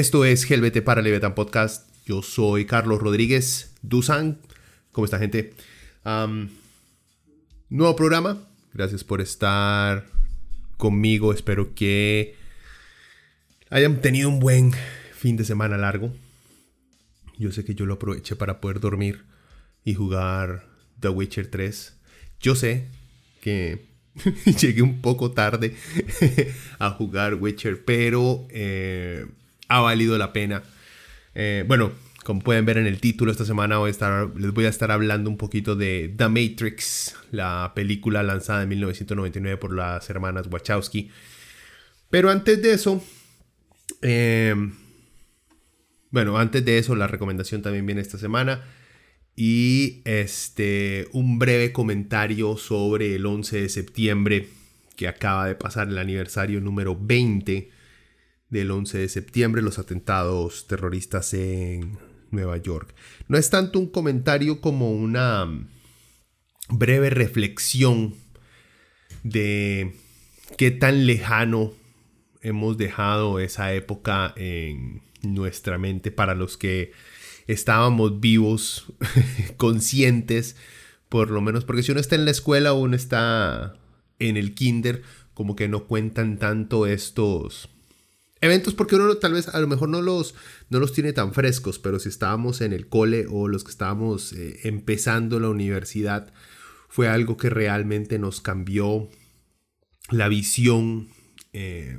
Esto es GLBT para Leviathan Podcast. Yo soy Carlos Rodríguez Dusan. ¿Cómo está, gente? nuevo programa. Gracias por estar conmigo. Espero que hayan tenido un buen fin de semana largo. Yo sé que yo lo aproveché para poder dormir y jugar The Witcher 3. Yo sé que llegué un poco tarde a jugar Witcher, pero eh, ha valido la pena. Eh, bueno, como pueden ver en el título, esta semana voy a estar, les voy a estar hablando un poquito de The Matrix, la película lanzada en 1999 por las hermanas Wachowski. Pero antes de eso, eh, bueno, antes de eso, la recomendación también viene esta semana. Y este, un breve comentario sobre el 11 de septiembre, que acaba de pasar el aniversario número 20 del 11 de septiembre, los atentados terroristas en Nueva York. No es tanto un comentario como una breve reflexión de qué tan lejano hemos dejado esa época en nuestra mente para los que estábamos vivos, conscientes, por lo menos, porque si uno está en la escuela o uno está en el kinder, como que no cuentan tanto estos eventos porque uno tal vez a lo mejor no los, no los tiene tan frescos, pero si estábamos en el cole o los que estábamos eh, empezando la universidad, fue algo que realmente nos cambió la visión eh,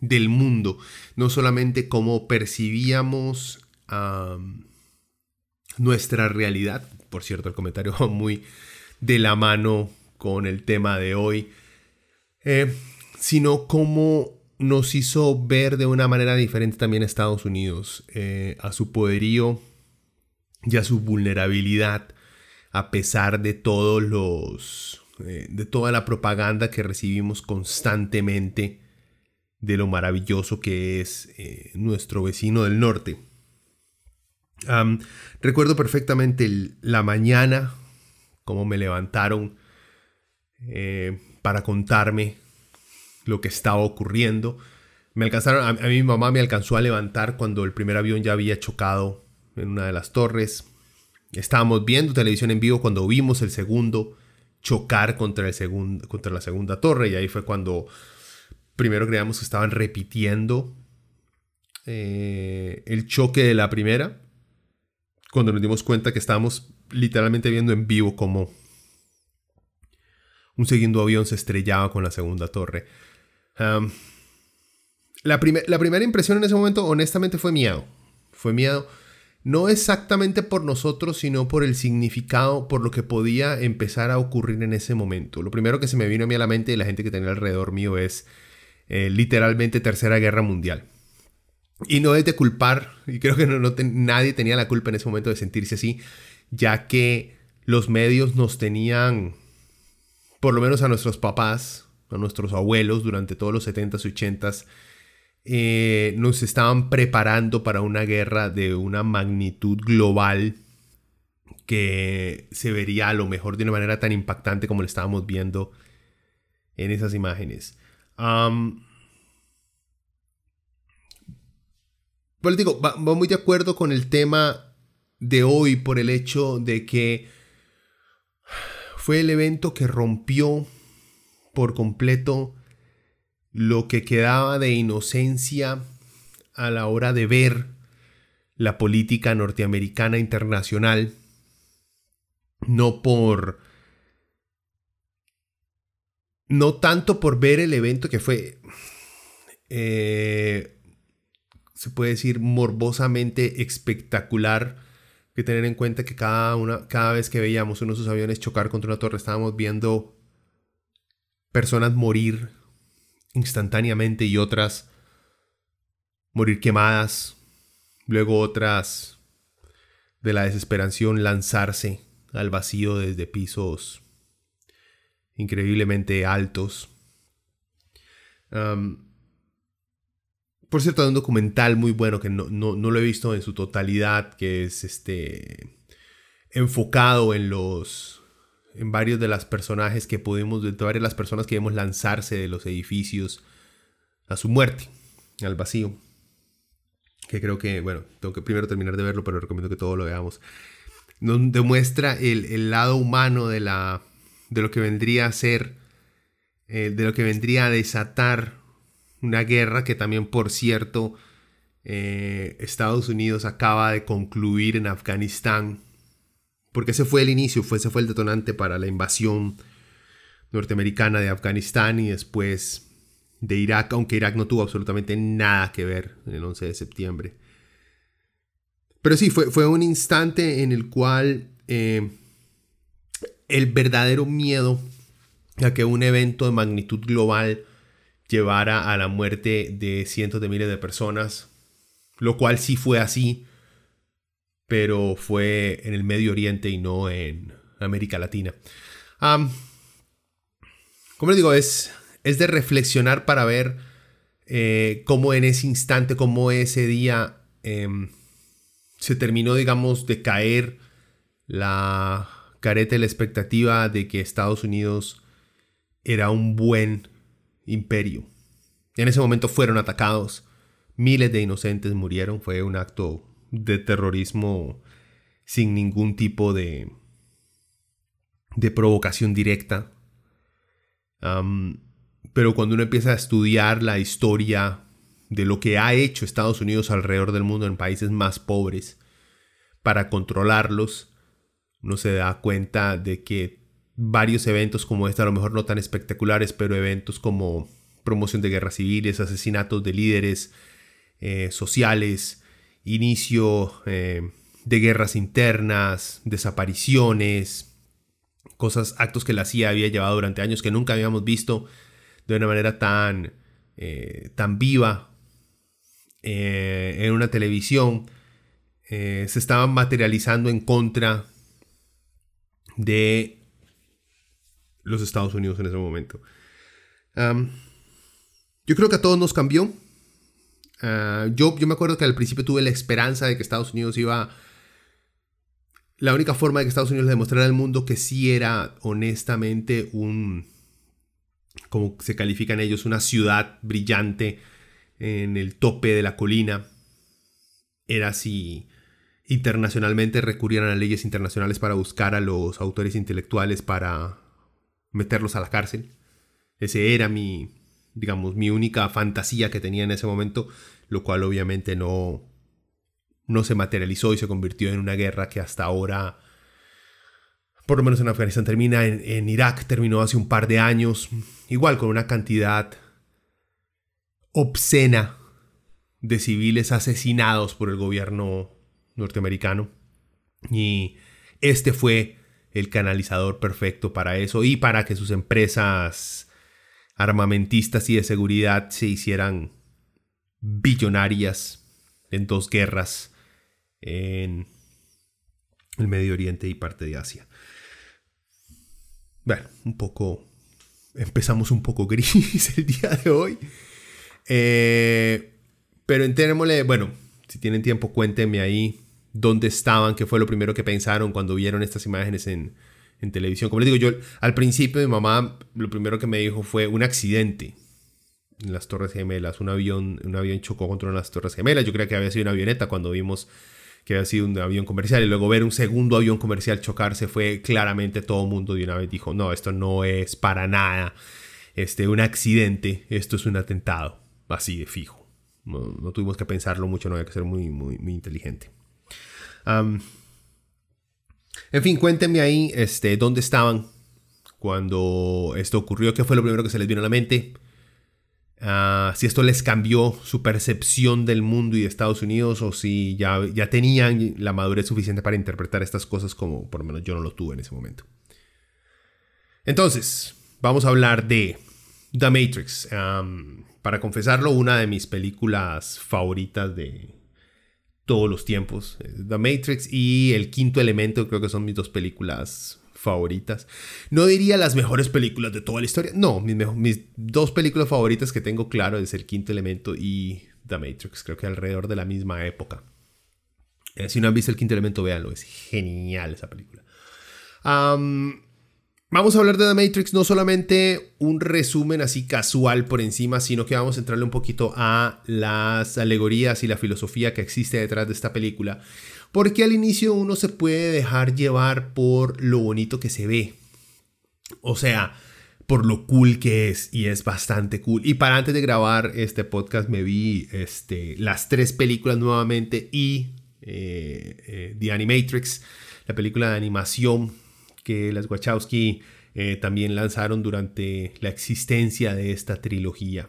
del mundo, no solamente cómo percibíamos nuestra realidad, por cierto, el comentario muy de la mano con el tema de hoy, eh, sino cómo nos hizo ver de una manera diferente también a Estados Unidos, eh, a su poderío y a su vulnerabilidad, a pesar de todos los, eh, de toda la propaganda que recibimos constantemente de lo maravilloso que es eh, nuestro vecino del norte. recuerdo perfectamente la mañana, cómo me levantaron para contarme lo que estaba ocurriendo. Me alcanzaron, a, mi mamá me alcanzó a levantar cuando el primer avión ya había chocado en una de las torres. Estábamos viendo televisión en vivo cuando vimos el segundo chocar contra, el contra la segunda torre y ahí fue cuando primero creíamos que estaban repitiendo eh, el choque de la primera, cuando nos dimos cuenta que estábamos literalmente viendo en vivo como un segundo avión se estrellaba con la segunda torre la, la primera impresión en ese momento, honestamente, fue miedo. Fue miedo. No exactamente por nosotros, sino por el significado, por lo que podía empezar a ocurrir en ese momento. Lo primero que se me vino a mí a la mente y la gente que tenía alrededor mío es eh, literalmente Tercera Guerra Mundial. Y no es de culpar, y creo que no, nadie tenía la culpa en ese momento de sentirse así, ya que los medios nos tenían, por lo menos a nuestros papás, a nuestros abuelos durante todos los 70s y 80s, eh, nos estaban preparando para una guerra de una magnitud global que se vería a lo mejor de una manera tan impactante como lo estábamos viendo en esas imágenes. pues digo, va, muy de acuerdo con el tema de hoy por el hecho de que fue el evento que rompió por completo lo que quedaba de inocencia a la hora de ver la política norteamericana internacional, no por... no tanto por ver el evento que fue... eh, se puede decir, morbosamente espectacular que tener en cuenta que cada, una, cada vez que veíamos uno de sus aviones chocar contra una torre estábamos viendo personas morir instantáneamente y otras morir quemadas, luego otras de la desesperación lanzarse al vacío desde pisos increíblemente altos. por cierto, hay un documental muy bueno que no, lo he visto en su totalidad, que es este enfocado en los en varios de las personajes que pudimos, de varias las personas que vemos lanzarse de los edificios a su muerte, al vacío. Que creo que, bueno, tengo que primero terminar de verlo, pero recomiendo que todo lo veamos. Nos demuestra el, lado humano de, la, de lo que vendría a ser, eh, de lo que vendría a desatar una guerra que también, por cierto, eh, Estados Unidos acaba de concluir en Afganistán porque ese fue el inicio, fue, ese fue el detonante para la invasión norteamericana de Afganistán y después de Irak, aunque Irak no tuvo absolutamente nada que ver en el 11 de septiembre. Pero sí, fue, fue un instante en el cual eh, el verdadero miedo a que un evento de magnitud global llevara a la muerte de cientos de miles de personas, lo cual sí fue así, pero fue en el Medio Oriente y no en América Latina. como les digo, es, es de reflexionar para ver eh, cómo en ese instante, cómo ese día em, se terminó, digamos, de caer la careta de la expectativa de que Estados Unidos era un buen imperio. En ese momento fueron atacados, miles de inocentes murieron, fue un acto de terrorismo sin ningún tipo de, de provocación directa. pero cuando uno empieza a estudiar la historia de lo que ha hecho Estados Unidos alrededor del mundo en países más pobres para controlarlos, uno se da cuenta de que varios eventos como este, a lo mejor no tan espectaculares, pero eventos como promoción de guerras civiles, asesinatos de líderes eh, sociales, inicio eh, de guerras internas, desapariciones, cosas, actos que la CIA había llevado durante años que nunca habíamos visto de una manera tan, eh, tan viva eh, en una televisión, se estaban materializando en contra de los Estados Unidos en ese momento. yo creo que a todos nos cambió Ah, yo, yo me acuerdo que al principio tuve la esperanza de que Estados Unidos iba... La única forma de que Estados Unidos le demostrara al mundo que sí era honestamente un... como se califican ellos, una ciudad brillante en el tope de la colina. Era si internacionalmente recurrieran a leyes internacionales para buscar a los autores intelectuales para meterlos a la cárcel. Ese era mi, digamos, mi única fantasía que tenía en ese momento, lo cual obviamente no, no se materializó y se convirtió en una guerra que hasta ahora, por lo menos en Afganistán termina, en, Irak terminó hace un par de años, igual con una cantidad obscena de civiles asesinados por el gobierno norteamericano. Y este fue el canalizador perfecto para eso y para que sus empresas armamentistas y de seguridad se hicieran billonarias en dos guerras en el Medio Oriente y parte de Asia. Bueno, un poco... Empezamos un poco gris el día de hoy. Eh, pero entérémosle, bueno, si tienen tiempo, cuéntenme ahí dónde estaban, qué fue lo primero que pensaron cuando vieron estas imágenes en, en televisión. Como les digo, yo al principio mi mamá lo primero que me dijo fue un accidente en las Torres Gemelas. Un avión, un avión chocó contra las Torres Gemelas. Yo creía que había sido una avioneta cuando vimos que había sido un avión comercial. Y luego ver un segundo avión comercial chocarse fue claramente todo mundo de una vez dijo, no, esto no es para nada este, un accidente, esto es un atentado. Así de fijo. No, tuvimos que pensarlo mucho, no había que ser muy, muy, muy inteligente. En fin, cuéntenme ahí este, dónde estaban cuando esto ocurrió, qué fue lo primero que se les vino a la mente. Ah, si esto les cambió su percepción del mundo y de Estados Unidos o si ya, ya tenían la madurez suficiente para interpretar estas cosas como por lo menos yo no lo tuve en ese momento. Entonces, vamos a hablar de The Matrix. para confesarlo, una de mis películas favoritas de todos los tiempos. The Matrix y El Quinto Elemento creo que son mis dos películas favoritas. No diría las mejores películas de toda la historia. No, mis, dos películas favoritas que tengo claro es El Quinto Elemento y The Matrix. Creo que alrededor de la misma época. Eh, si no han visto El Quinto Elemento, véanlo. Es genial esa película. Vamos a hablar de The Matrix, no solamente un resumen así casual por encima, sino que vamos a entrarle un poquito a las alegorías y la filosofía que existe detrás de esta película. Porque al inicio uno se puede dejar llevar por lo bonito que se ve. O sea, por lo cool que es y es bastante cool. Y para antes de grabar este podcast me vi este, las tres películas nuevamente y eh, eh, The Animatrix, la película de animación que las Wachowski eh, también lanzaron durante la existencia de esta trilogía,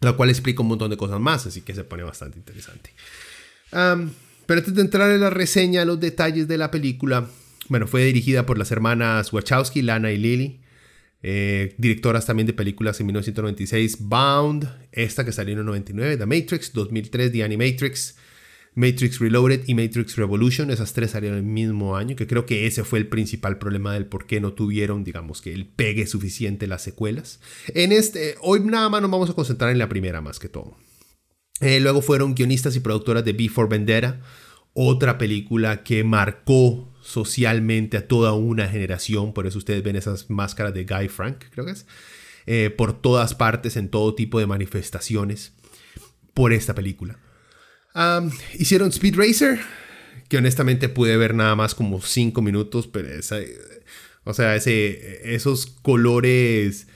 la cual explica un montón de cosas más, así que se pone bastante interesante. Pero antes de entrar en la reseña, los detalles de la película, bueno, fue dirigida por las hermanas Wachowski, Lana y Lily, eh, directoras también de películas en 1996, Bound, esta que salió en el 99, The Matrix, 2003, The Animatrix, Matrix Reloaded y Matrix Revolution, esas tres salieron el mismo año, que creo que ese fue el principal problema del por qué no tuvieron, digamos que el pegue suficiente las secuelas. En este, hoy nada más nos vamos a concentrar en la primera más que todo. Eh, luego fueron guionistas y productoras de Before Vendetta, otra película que marcó socialmente a toda una generación, por eso ustedes ven esas máscaras de Guy Frank, creo que es, eh, por todas partes, en todo tipo de manifestaciones, por esta película. Hicieron Speed Racer, que honestamente pude ver nada más como 5 minutos, pero o sea, ese, esos colores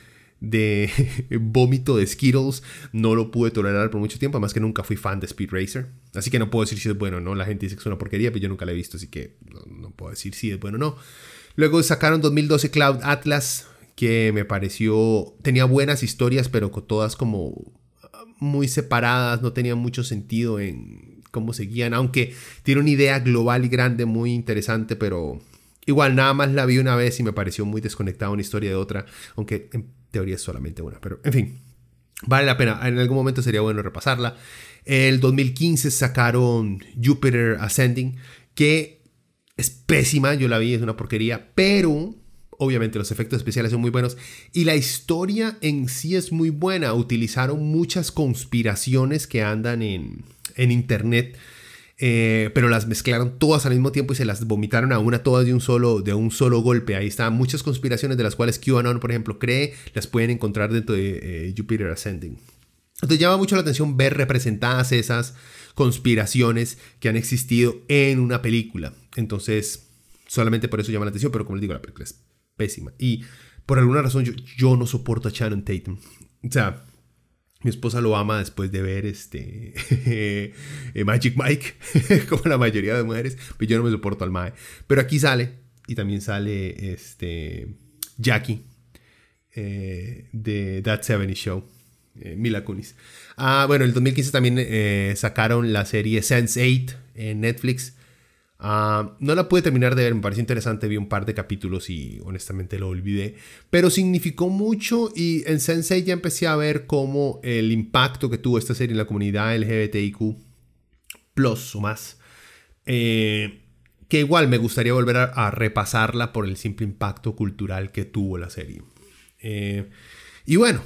de vómito de Skittles no lo pude tolerar por mucho tiempo, además que nunca fui fan de Speed Racer. Así que no puedo decir si es bueno o no. La gente dice que es una porquería, pero yo nunca la he visto, así que no, puedo decir si es bueno o no. Luego sacaron 2012 Cloud Atlas, que me pareció. tenía buenas historias, pero todas como muy separadas, no tenía mucho sentido en cómo seguían, aunque tiene una idea global y grande muy interesante, pero igual nada más la vi una vez y me pareció muy desconectada una historia de otra, aunque en teoría es solamente una, pero en fin, vale la pena, en algún momento sería bueno repasarla. El 2015 sacaron Jupiter Ascending, que es pésima, yo la vi, es una porquería, pero obviamente los efectos especiales son muy buenos y la historia en sí es muy buena. Utilizaron muchas conspiraciones que andan en, en internet eh, pero las mezclaron todas al mismo tiempo y se las vomitaron a una todas de un solo, de un solo golpe. Ahí están muchas conspiraciones de las cuales QAnon, por ejemplo, cree, las pueden encontrar dentro de eh, Jupiter Ascending. Entonces llama mucho la atención ver representadas esas conspiraciones que han existido en una película. Entonces, solamente por eso llama la atención, pero como les digo, la película es pésima. Y por alguna razón yo, no soporto a Shannon Tatum. O sea, mi esposa lo ama después de ver este eh, Magic Mike, como la mayoría de mujeres, pero yo no me soporto al Mae. Pero aquí sale, y también sale este Jackie eh, de That 70 Show, eh, Mila Kunis. Ah, bueno, en el 2015 también sacaron la serie Sense8 en Netflix. Ah, no la pude terminar de ver, me pareció interesante, vi un par de capítulos y honestamente lo olvidé, pero significó mucho y en Sensei ya empecé a ver cómo el impacto que tuvo esta serie en la comunidad LGBTIQ plus o más, eh, que igual me gustaría volver a, repasarla por el simple impacto cultural que tuvo la serie. Eh, y bueno,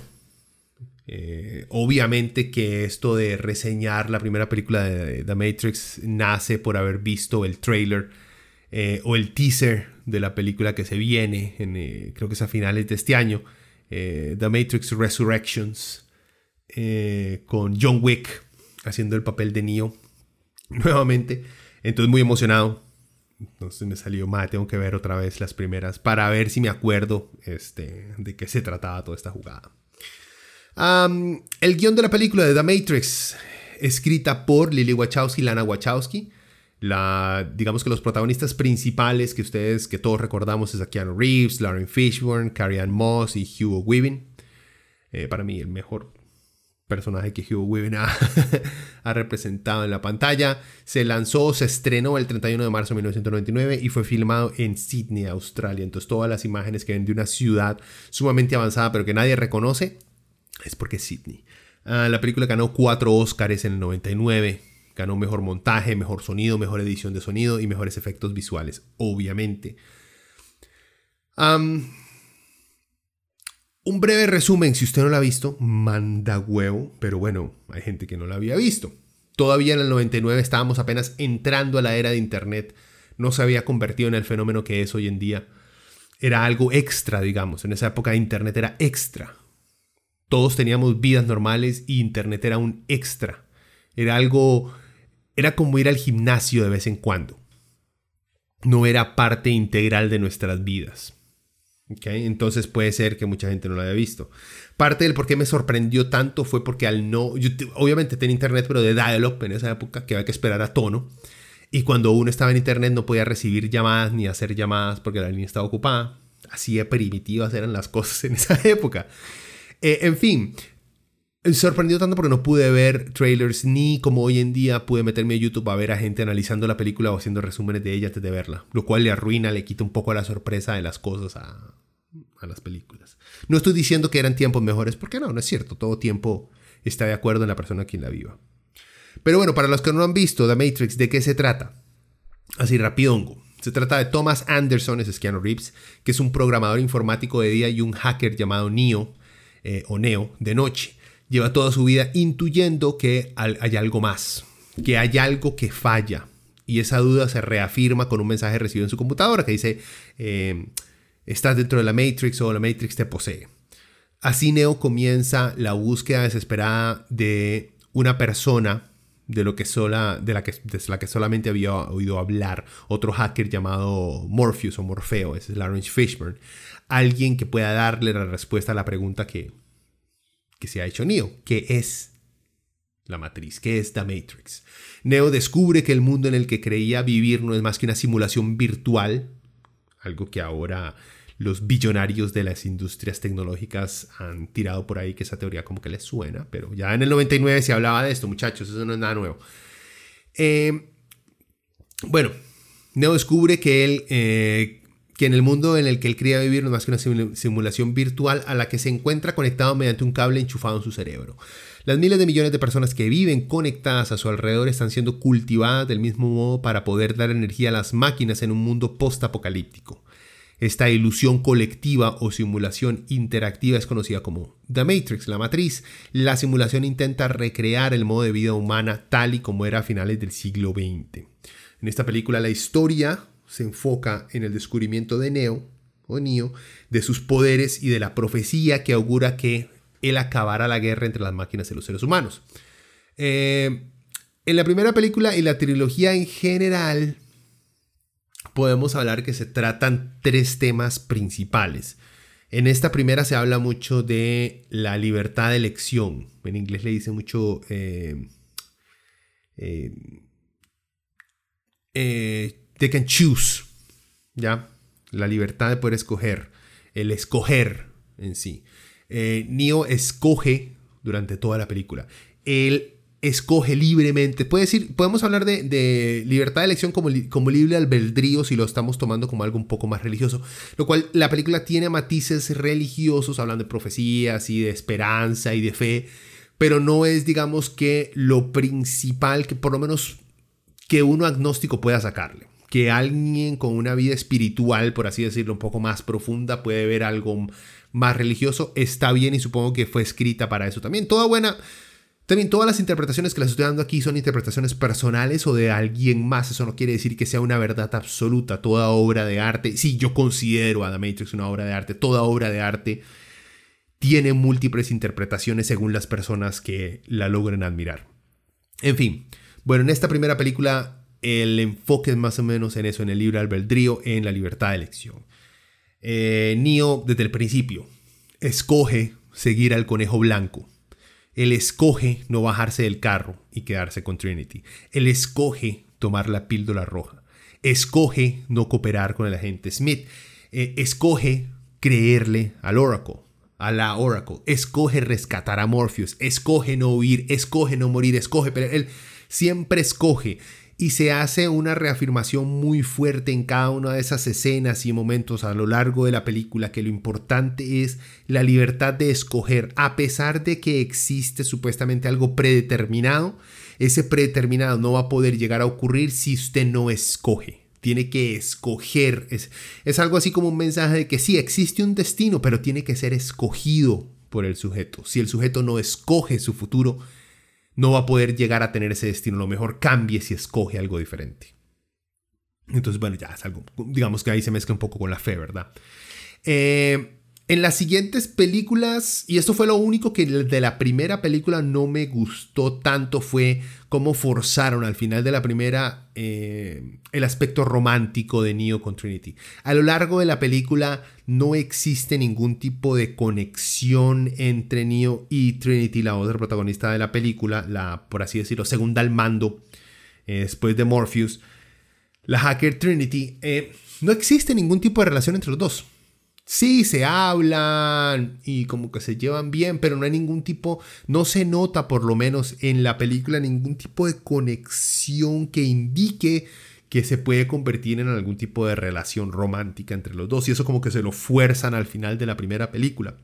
eh, obviamente que esto de reseñar la primera película de The Matrix nace por haber visto el trailer eh, o el teaser de la película que se viene, en, eh, creo que es a finales de este año, The Matrix Resurrections, con John Wick haciendo el papel de Neo nuevamente. Entonces muy emocionado. Entonces me salió, mal tengo que ver otra vez las primeras para ver si me acuerdo este, de qué se trataba toda esta jugada el guion de la película de The Matrix, escrita por Lily Wachowski y Lana Wachowski. Digamos que los protagonistas principales que ustedes, que todos recordamos, es a Reeves, Lauren Fishburne, Carrie Ann Moss y Hugo Weaving. Eh, para mí, el mejor personaje que Hugh Weaving ha, ha, representado en la pantalla. Se lanzó, se estrenó el 31 de marzo de 1999 y fue filmado en Sydney, Australia. Entonces todas las imágenes que ven de una ciudad sumamente avanzada pero que nadie reconoce es porque es Sydney. Ah, la película ganó cuatro Oscars en el 99. Ganó mejor montaje, mejor sonido, mejor edición de sonido y mejores efectos visuales, obviamente. Un breve resumen, si usted no la ha visto, manda huevo, pero bueno, hay gente que no la había visto. Todavía en el 99 estábamos apenas entrando a la era de Internet, no se había convertido en el fenómeno que es hoy en día. Era algo extra, digamos, en esa época Internet era extra. Todos teníamos vidas normales y Internet era un extra. Era algo, era como ir al gimnasio de vez en cuando. No era parte integral de nuestras vidas. Entonces puede ser que mucha gente no lo haya visto. Parte del por qué me sorprendió tanto fue porque al no, obviamente tenía internet, pero de dial-up en esa época, que había que esperar a tono. Y cuando uno estaba en internet no podía recibir llamadas ni hacer llamadas porque la línea estaba ocupada. Así de primitivas eran las cosas en esa época. Eh, en fin, sorprendió tanto porque no pude ver trailers ni como hoy en día pude meterme a YouTube a ver a gente analizando la película o haciendo resúmenes de ella antes de verla, lo cual le arruina, le quita un poco la sorpresa de las cosas a, las películas. No estoy diciendo que eran tiempos mejores, porque no, no es cierto. Todo tiempo está de acuerdo en la persona quien la viva. Pero bueno, para los que no han visto, The Matrix, ¿de qué se trata? Así rapidongo. Se trata de Thomas Anderson, es Keanu Reeves, que es un programador informático de día y un hacker llamado Neo, eh, o Neo, de noche. Lleva toda su vida intuyendo que hay algo más, que hay algo que falla. Y esa duda se reafirma con un mensaje recibido en su computadora que dice... Eh, estás dentro de la Matrix o la Matrix te posee. Así Neo comienza la búsqueda desesperada de una persona de, lo que sola, de, la que, de la que solamente había oído hablar, otro hacker llamado Morpheus o Morfeo, ese es Lawrence Fishburne, alguien que pueda darle la respuesta a la pregunta que, que se ha hecho Neo, ¿qué es la matriz? ¿Qué es la Matrix? Neo descubre que el mundo en el que creía vivir no es más que una simulación virtual, algo que ahora los billonarios de las industrias tecnológicas han tirado por ahí que esa teoría como que les suena, pero ya en el 99 se hablaba de esto, muchachos, eso no es nada nuevo. Eh, bueno, Neo descubre que él, eh, que en el mundo en el que él quería vivir no más que una simulación virtual a la que se encuentra conectado mediante un cable enchufado en su cerebro. Las miles de millones de personas que viven conectadas a su alrededor están siendo cultivadas del mismo modo para poder dar energía a las máquinas en un mundo post-apocalíptico. Esta ilusión colectiva o simulación interactiva es conocida como The Matrix, la matriz. La simulación intenta recrear el modo de vida humana tal y como era a finales del siglo XX. En esta película la historia se enfoca en el descubrimiento de Neo o Neo, de sus poderes y de la profecía que augura que él acabará la guerra entre las máquinas y los seres humanos. Eh, en la primera película y la trilogía en general podemos hablar que se tratan tres temas principales. En esta primera se habla mucho de la libertad de elección. En inglés le dice mucho eh, eh, eh, they can choose, ¿ya? La libertad de poder escoger, el escoger en sí. Neo escoge durante toda la película. Él escoge libremente. Puede decir, podemos hablar de, libertad de elección como, como, libre albedrío si lo estamos tomando como algo un poco más religioso. Lo cual la película tiene matices religiosos, hablando de profecías y de esperanza y de fe, pero no es, digamos, que lo principal que por lo menos que uno agnóstico pueda sacarle. Que alguien con una vida espiritual, por así decirlo, un poco más profunda, puede ver algo más religioso, está bien y supongo que fue escrita para eso también. Toda buena también todas las interpretaciones que les estoy dando aquí son interpretaciones personales o de alguien más. Eso no quiere decir que sea una verdad absoluta. Toda obra de arte, sí, yo considero a The Matrix una obra de arte. Toda obra de arte tiene múltiples interpretaciones según las personas que la logren admirar. En fin, bueno, en esta primera película el enfoque es más o menos en eso, en el libre albedrío, en la libertad de elección. Eh, Neo, desde el principio, escoge seguir al conejo blanco él escoge no bajarse del carro y quedarse con Trinity. Él escoge tomar la píldora roja. Escoge no cooperar con el agente Smith. Eh, escoge creerle al Oracle, a la Oracle, escoge rescatar a Morpheus, escoge no huir, escoge no morir, escoge, pero él siempre escoge y se hace una reafirmación muy fuerte en cada una de esas escenas y momentos a lo largo de la película que lo importante es la libertad de escoger, a pesar de que existe supuestamente algo predeterminado, ese predeterminado no va a poder llegar a ocurrir si usted no escoge. Tiene que escoger. Es, es algo así como un mensaje de que sí, existe un destino, pero tiene que ser escogido por el sujeto. Si el sujeto no escoge su futuro, no va a poder llegar a tener ese destino. Lo mejor cambie si escoge algo diferente. Entonces, bueno, ya es algo, digamos que ahí se mezcla un poco con la fe, ¿verdad? Eh, en las siguientes películas, y esto fue lo único que de la primera película no me gustó tanto, fue cómo forzaron al final de la primera eh, el aspecto romántico de Neo con Trinity. A lo largo de la película no existe ningún tipo de conexión entre Neo y Trinity, la otra protagonista de la película, la, por así decirlo, segunda al mando, eh, después de Morpheus, la hacker Trinity. Eh, no existe ningún tipo de relación entre los dos sí se hablan y como que se llevan bien, pero no hay ningún tipo, no se nota por lo menos en la película ningún tipo de conexión que indique que se puede convertir en algún tipo de relación romántica entre los dos. Y eso como que se lo fuerzan al final de la primera película.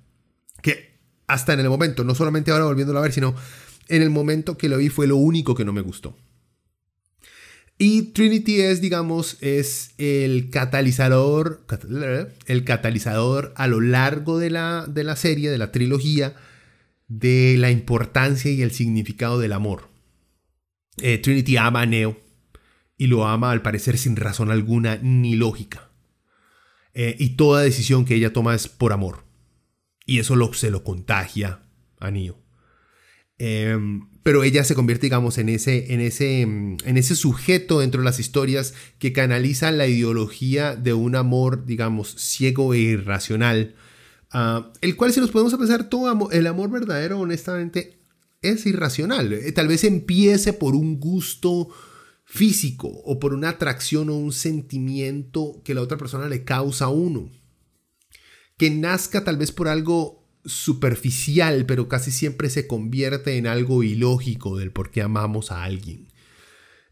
Que hasta en el momento, no solamente ahora volviéndolo a ver, sino en el momento que lo vi fue lo único que no me gustó. Y Trinity es, digamos, es el catalizador, el catalizador a lo largo de la, de la serie, de la trilogía, de la importancia y el significado del amor. Eh, Trinity ama a Neo y lo ama al parecer sin razón alguna ni lógica. Eh, y toda decisión que ella toma es por amor. Y eso lo, se lo contagia a Neo. Em, pero ella se convierte, digamos, en ese, en, ese, en ese sujeto dentro de las historias que canaliza la ideología de un amor, digamos, ciego e irracional, ah, el cual si nos podemos pensar, todo el amor verdadero, honestamente, es irracional. Eh, tal vez empiece por un gusto físico o por una atracción o un sentimiento que la otra persona le causa a uno. Que nazca tal vez por algo superficial, pero casi siempre se convierte en algo ilógico del por qué amamos a alguien.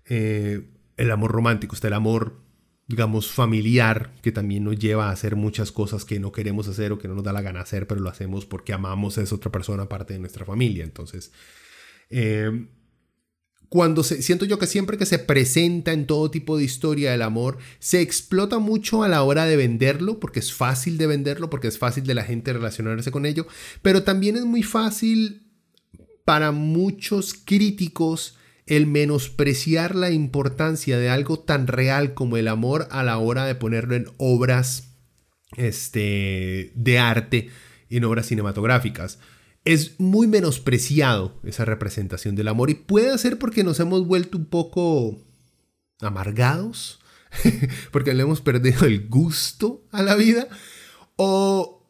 Eh, el amor romántico, está el amor, digamos, familiar, que también nos lleva a hacer muchas cosas que no queremos hacer o que no nos da la gana hacer, pero lo hacemos porque amamos a esa otra persona, parte de nuestra familia. Entonces, eh, cuando se, siento yo que siempre que se presenta en todo tipo de historia el amor, se explota mucho a la hora de venderlo, porque es fácil de venderlo, porque es fácil de la gente relacionarse con ello, pero también es muy fácil para muchos críticos el menospreciar la importancia de algo tan real como el amor a la hora de ponerlo en obras este, de arte, en obras cinematográficas es muy menospreciado esa representación del amor y puede ser porque nos hemos vuelto un poco amargados, porque le hemos perdido el gusto a la vida o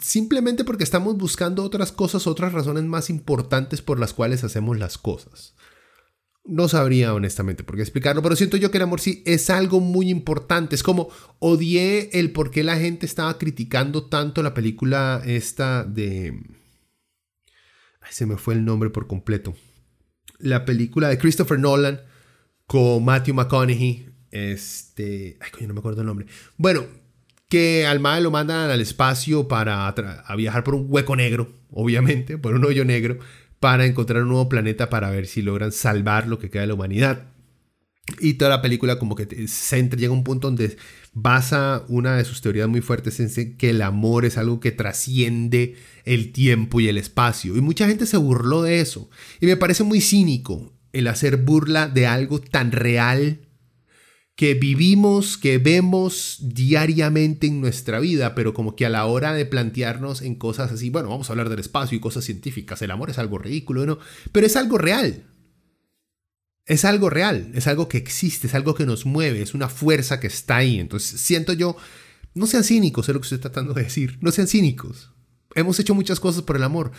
simplemente porque estamos buscando otras cosas, otras razones más importantes por las cuales hacemos las cosas. No sabría honestamente por qué explicarlo, pero siento yo que el amor sí es algo muy importante. Es como odié el por qué la gente estaba criticando tanto la película esta de se me fue el nombre por completo. La película de Christopher Nolan con Matthew McConaughey. Este. Ay, coño, no me acuerdo el nombre. Bueno, que al mal lo mandan al espacio para a viajar por un hueco negro, obviamente, por un hoyo negro, para encontrar un nuevo planeta para ver si logran salvar lo que queda de la humanidad. Y toda la película como que se llega a un punto donde basa una de sus teorías muy fuertes en que el amor es algo que trasciende el tiempo y el espacio. Y mucha gente se burló de eso. Y me parece muy cínico el hacer burla de algo tan real que vivimos, que vemos diariamente en nuestra vida, pero como que a la hora de plantearnos en cosas así, bueno, vamos a hablar del espacio y cosas científicas, el amor es algo ridículo, ¿no? Pero es algo real. Es algo real, es algo que existe, es algo que nos mueve, es una fuerza que está ahí. Entonces siento yo, no sean cínicos, es lo que estoy tratando de decir, no sean cínicos. Hemos hecho muchas cosas por el amor.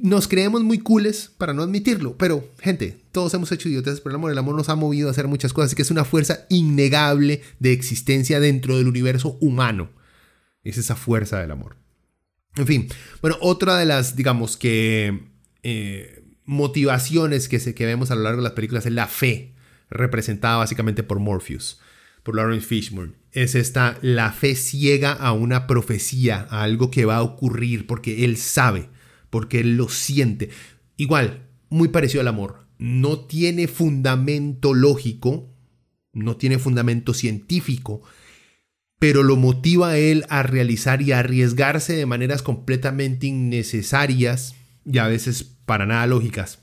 Nos creemos muy cooles para no admitirlo, pero gente, todos hemos hecho idioteces por el amor. El amor nos ha movido a hacer muchas cosas, así que es una fuerza innegable de existencia dentro del universo humano. Es esa fuerza del amor. En fin, bueno, otra de las, digamos que, eh, motivaciones que, se, que vemos a lo largo de las películas es la fe, representada básicamente por Morpheus, por Lawrence Fishburne. Es esta, la fe ciega a una profecía, a algo que va a ocurrir, porque él sabe, porque él lo siente. Igual, muy parecido al amor. No tiene fundamento lógico, no tiene fundamento científico, pero lo motiva a él a realizar y a arriesgarse de maneras completamente innecesarias y a veces para nada lógicas.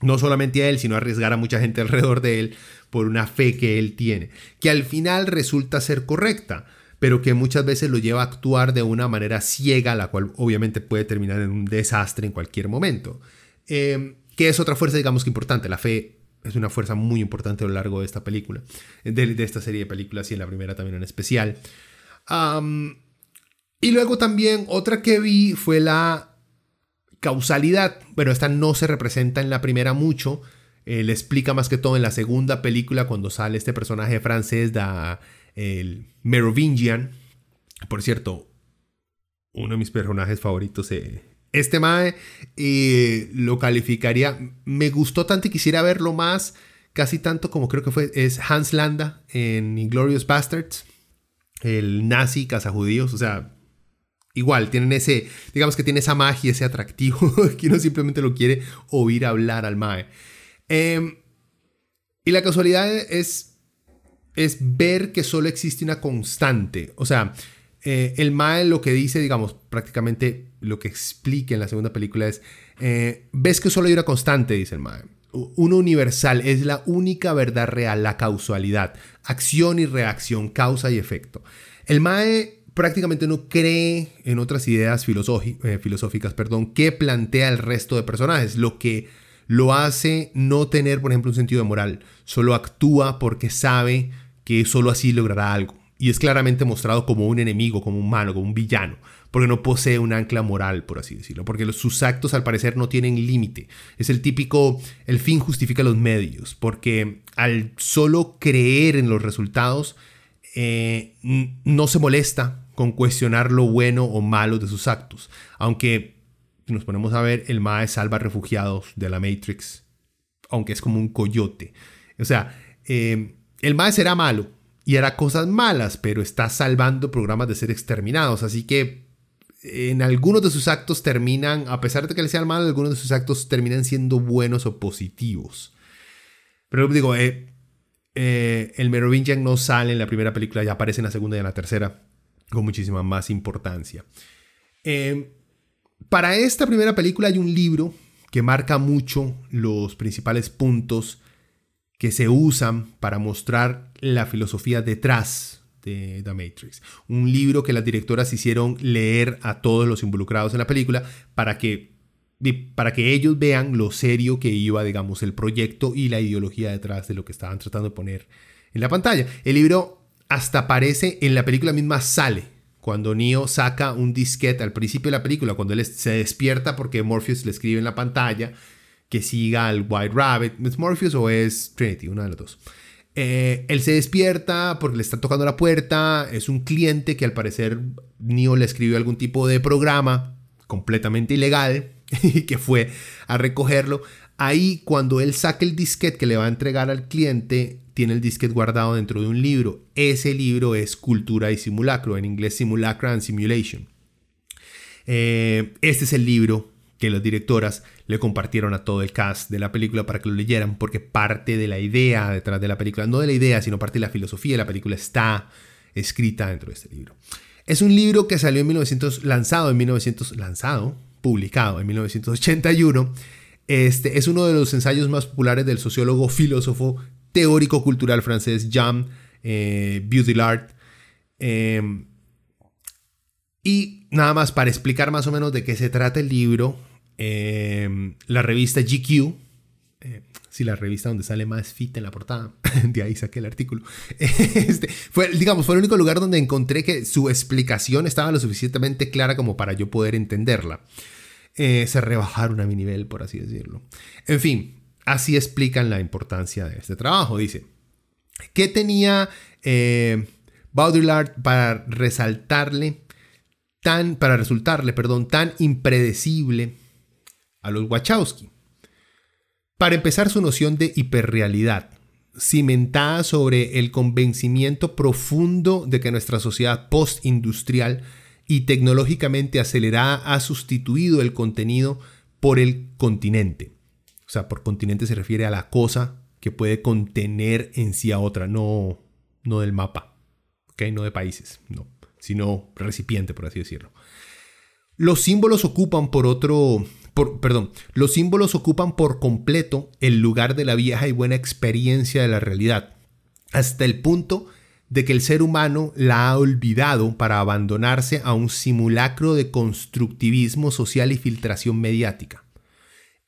No solamente a él, sino arriesgar a mucha gente alrededor de él por una fe que él tiene, que al final resulta ser correcta, pero que muchas veces lo lleva a actuar de una manera ciega, la cual obviamente puede terminar en un desastre en cualquier momento. Eh, que es otra fuerza, digamos que importante. La fe es una fuerza muy importante a lo largo de esta película, de, esta serie de películas y en la primera también en especial. y luego también otra que vi fue la causalidad. Bueno, esta no se representa en la primera mucho. Eh, le explica más que todo en la segunda película cuando sale este personaje francés, da, el Merovingian. Por cierto, uno de mis personajes favoritos eh, este Mae lo calificaría. Me gustó tanto y quisiera verlo más. Casi tanto como creo que fue. Es Hans Landa en Inglorious Bastards. El nazi judíos. O sea, igual, tienen ese. Digamos que tiene esa magia, ese atractivo. que uno simplemente lo quiere oír hablar al Mae. Em, y la casualidad es. Es ver que solo existe una constante. O sea, eh, el Mae lo que dice, digamos, prácticamente lo que explica en la segunda película es, eh, ves que solo hay una constante, dice el Mae. Uno universal es la única verdad real, la causalidad. Acción y reacción, causa y efecto. El Mae prácticamente no cree en otras ideas eh, filosóficas perdón, que plantea el resto de personajes, lo que lo hace no tener, por ejemplo, un sentido de moral. Solo actúa porque sabe que solo así logrará algo. Y es claramente mostrado como un enemigo, como un malo, como un villano, porque no posee un ancla moral, por así decirlo, porque sus actos al parecer no tienen límite. Es el típico, el fin justifica los medios, porque al solo creer en los resultados, eh, no se molesta con cuestionar lo bueno o malo de sus actos, aunque nos ponemos a ver, el Mae salva refugiados de la Matrix, aunque es como un coyote. O sea, eh, el Mae será malo, y hará cosas malas, pero está salvando programas de ser exterminados. Así que en algunos de sus actos terminan, a pesar de que le sean malos, algunos de sus actos terminan siendo buenos o positivos. Pero digo, eh, eh, el Merovingian no sale en la primera película, ya aparece en la segunda y en la tercera, con muchísima más importancia. Eh, para esta primera película hay un libro que marca mucho los principales puntos que se usan para mostrar la filosofía detrás de The Matrix. Un libro que las directoras hicieron leer a todos los involucrados en la película para que, para que ellos vean lo serio que iba, digamos, el proyecto y la ideología detrás de lo que estaban tratando de poner en la pantalla. El libro hasta aparece en la película misma, sale. Cuando Neo saca un disquete al principio de la película, cuando él se despierta porque Morpheus le escribe en la pantalla que siga al White Rabbit. ¿Es Morpheus o es Trinity? Una de las dos. Eh, él se despierta porque le está tocando la puerta. Es un cliente que al parecer Neo le escribió algún tipo de programa completamente ilegal y que fue a recogerlo. Ahí cuando él saca el disquete que le va a entregar al cliente, tiene el disquete guardado dentro de un libro. Ese libro es Cultura y Simulacro, en inglés Simulacra and Simulation. Eh, este es el libro que las directoras le compartieron a todo el cast de la película para que lo leyeran, porque parte de la idea detrás de la película, no de la idea, sino parte de la filosofía de la película está escrita dentro de este libro. Es un libro que salió en 1900, lanzado en 1900, lanzado, publicado en 1981. Este es uno de los ensayos más populares del sociólogo, filósofo, teórico cultural francés Jean eh, Baudrillard. Em, y nada más para explicar más o menos de qué se trata el libro, eh, la revista GQ, eh, sí, la revista donde sale más fit en la portada, de ahí saqué el artículo, este, fue, digamos, fue el único lugar donde encontré que su explicación estaba lo suficientemente clara como para yo poder entenderla. Eh, se rebajaron a mi nivel, por así decirlo. En fin, así explican la importancia de este trabajo. Dice, ¿qué tenía Baudrillard para resaltarle tan, para resultarle, perdón, tan impredecible a los Wachowski. Para empezar, su noción de hiperrealidad, cimentada sobre el convencimiento profundo de que nuestra sociedad postindustrial y tecnológicamente acelerada ha sustituido el contenido por el continente. O sea, por continente se refiere a la cosa que puede contener en sí a otra, no, no del mapa, ¿okay? no de países, no, sino recipiente, por así decirlo. Los símbolos ocupan por otro, por, perdón, los símbolos ocupan por completo el lugar de la vieja y buena experiencia de la realidad, hasta el punto de que el ser humano la ha olvidado para abandonarse a un simulacro de constructivismo social y filtración mediática.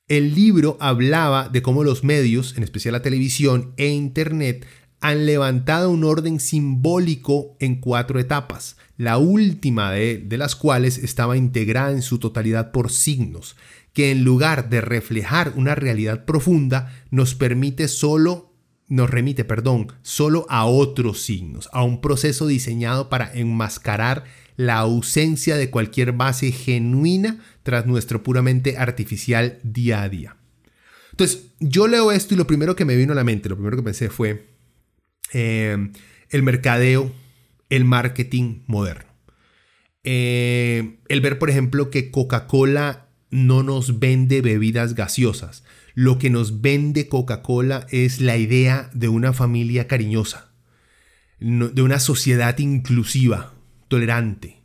El libro hablaba de cómo los medios, en especial la televisión e Internet, han levantado un orden simbólico en cuatro etapas, la última de, las cuales estaba integrada en su totalidad por signos, que en lugar de reflejar una realidad profunda, nos permite solo nos remite, perdón, solo a otros signos, a un proceso diseñado para enmascarar la ausencia de cualquier base genuina tras nuestro puramente artificial día a día. Entonces, yo leo esto y lo primero que me vino a la mente, lo primero que pensé fue eh, el mercadeo, el marketing moderno. Eh, el ver, por ejemplo, que Coca-Cola no nos vende bebidas gaseosas, lo que nos vende Coca-Cola es la idea de una familia cariñosa, de una sociedad inclusiva, tolerante.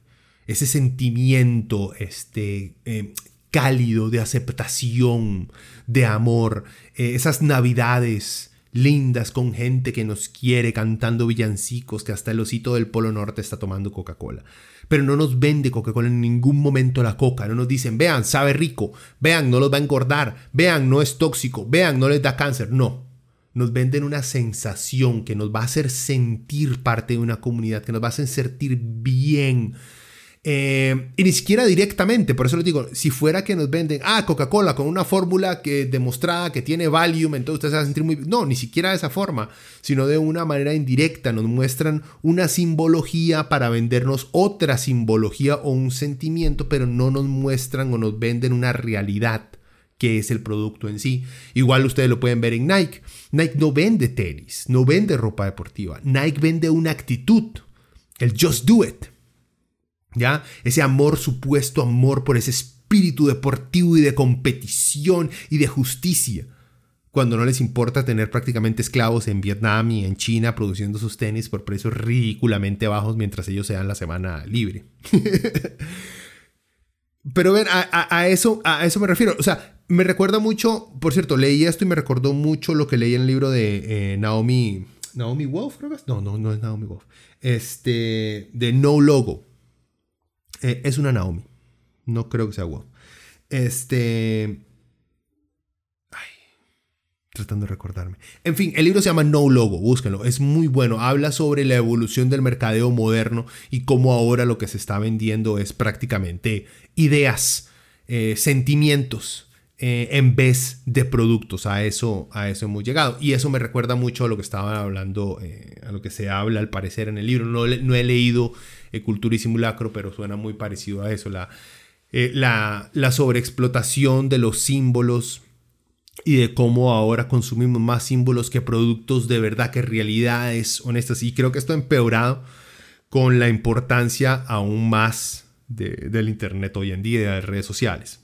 Ese sentimiento este, eh, cálido de aceptación, de amor, eh, esas navidades lindas con gente que nos quiere cantando villancicos, que hasta el osito del Polo Norte está tomando Coca-Cola pero no nos vende Coca-Cola en ningún momento la coca. No nos dicen, vean, sabe rico, vean, no los va a engordar, vean, no es tóxico, vean, no les da cáncer. No. Nos venden una sensación que nos va a hacer sentir parte de una comunidad, que nos va a hacer sentir bien, eh, y ni siquiera directamente, por eso les digo, si fuera que nos venden, ah, Coca-Cola con una fórmula que demostrada que tiene Valium, entonces usted se va a sentir muy... No, ni siquiera de esa forma, sino de una manera indirecta, nos muestran una simbología para vendernos otra simbología o un sentimiento, pero no nos muestran o nos venden una realidad que es el producto en sí. Igual ustedes lo pueden ver en Nike. Nike no vende tenis, no vende ropa deportiva. Nike vende una actitud, el just do it. ¿Ya? Ese amor, supuesto amor por ese espíritu deportivo y de competición y de justicia. Cuando no les importa tener prácticamente esclavos en Vietnam y en China produciendo sus tenis por precios ridículamente bajos mientras ellos se dan la semana libre. Pero ven, a, eso, a eso me refiero. O sea, me recuerda mucho, por cierto, leí esto y me recordó mucho lo que leí en el libro de eh, Naomi. Naomi Wolf, creo que. No, no, no es Naomi Wolf. Este, de No Logo. Eh, es una Naomi. No creo que sea Wolf. Este. Ay, tratando de recordarme. En fin, el libro se llama No Logo, búsquenlo. Es muy bueno. Habla sobre la evolución del mercadeo moderno y cómo ahora lo que se está vendiendo es prácticamente ideas, eh, sentimientos. Eh, en vez de productos. A eso, a eso hemos llegado. Y eso me recuerda mucho a lo que estaban hablando, a lo que se habla al parecer en el libro. No, no he leído eh, cultura y simulacro, pero suena muy parecido a eso, la, eh, la, la sobreexplotación de los símbolos y de cómo ahora consumimos más símbolos que productos de verdad, que realidades honestas. Y creo que esto ha empeorado con la importancia aún más del Internet hoy en día y de las redes sociales.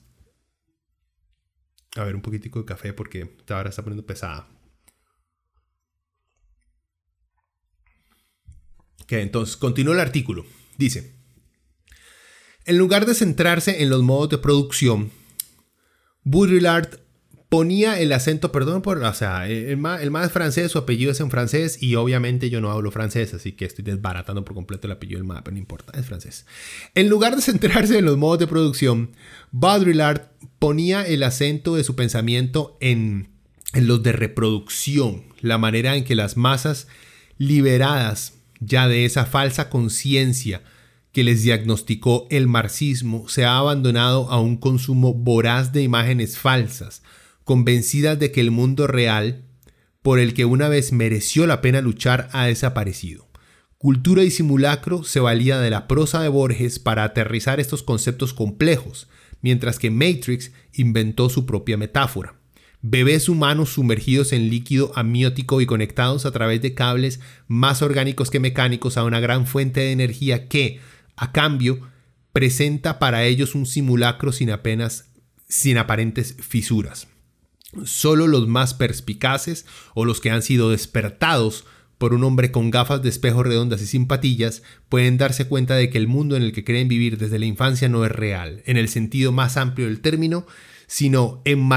A ver, un poquitico de café porque ahora está poniendo pesada. Ok, entonces continúa el artículo. Dice, en lugar de centrarse en los modos de producción, Baudrillard ponía el acento, perdón por, o sea, el más, el francés, su apellido es en francés y obviamente yo no hablo francés, así que estoy desbaratando por completo el apellido del mapa, no importa, es francés. En lugar de centrarse en los modos de producción, Baudrillard ponía el acento de su pensamiento en, en los de reproducción, la manera en que las masas liberadas ya de esa falsa conciencia que les diagnosticó el marxismo, se ha abandonado a un consumo voraz de imágenes falsas, convencidas de que el mundo real, por el que una vez mereció la pena luchar, ha desaparecido. Cultura y simulacro se valía de la prosa de Borges para aterrizar estos conceptos complejos, mientras que Matrix inventó su propia metáfora. Bebés humanos sumergidos en líquido amniótico y conectados a través de cables más orgánicos que mecánicos a una gran fuente de energía que, a cambio, presenta para ellos un simulacro sin apenas sin aparentes fisuras. Solo los más perspicaces o los que han sido despertados por un hombre con gafas de espejo redondas y sin patillas pueden darse cuenta de que el mundo en el que creen vivir desde la infancia no es real, en el sentido más amplio del término, sino en,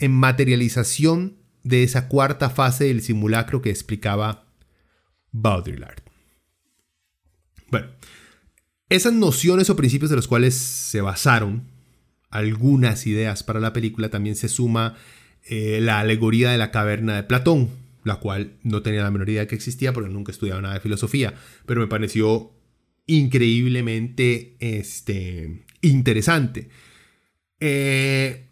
en materialización de esa cuarta fase del simulacro que explicaba Baudrillard. Esas nociones o principios de los cuales se basaron algunas ideas para la película también se suma eh, la alegoría de la caverna de Platón, la cual no tenía la menor idea que existía porque nunca estudiaba nada de filosofía, pero me pareció increíblemente este, interesante. Eh,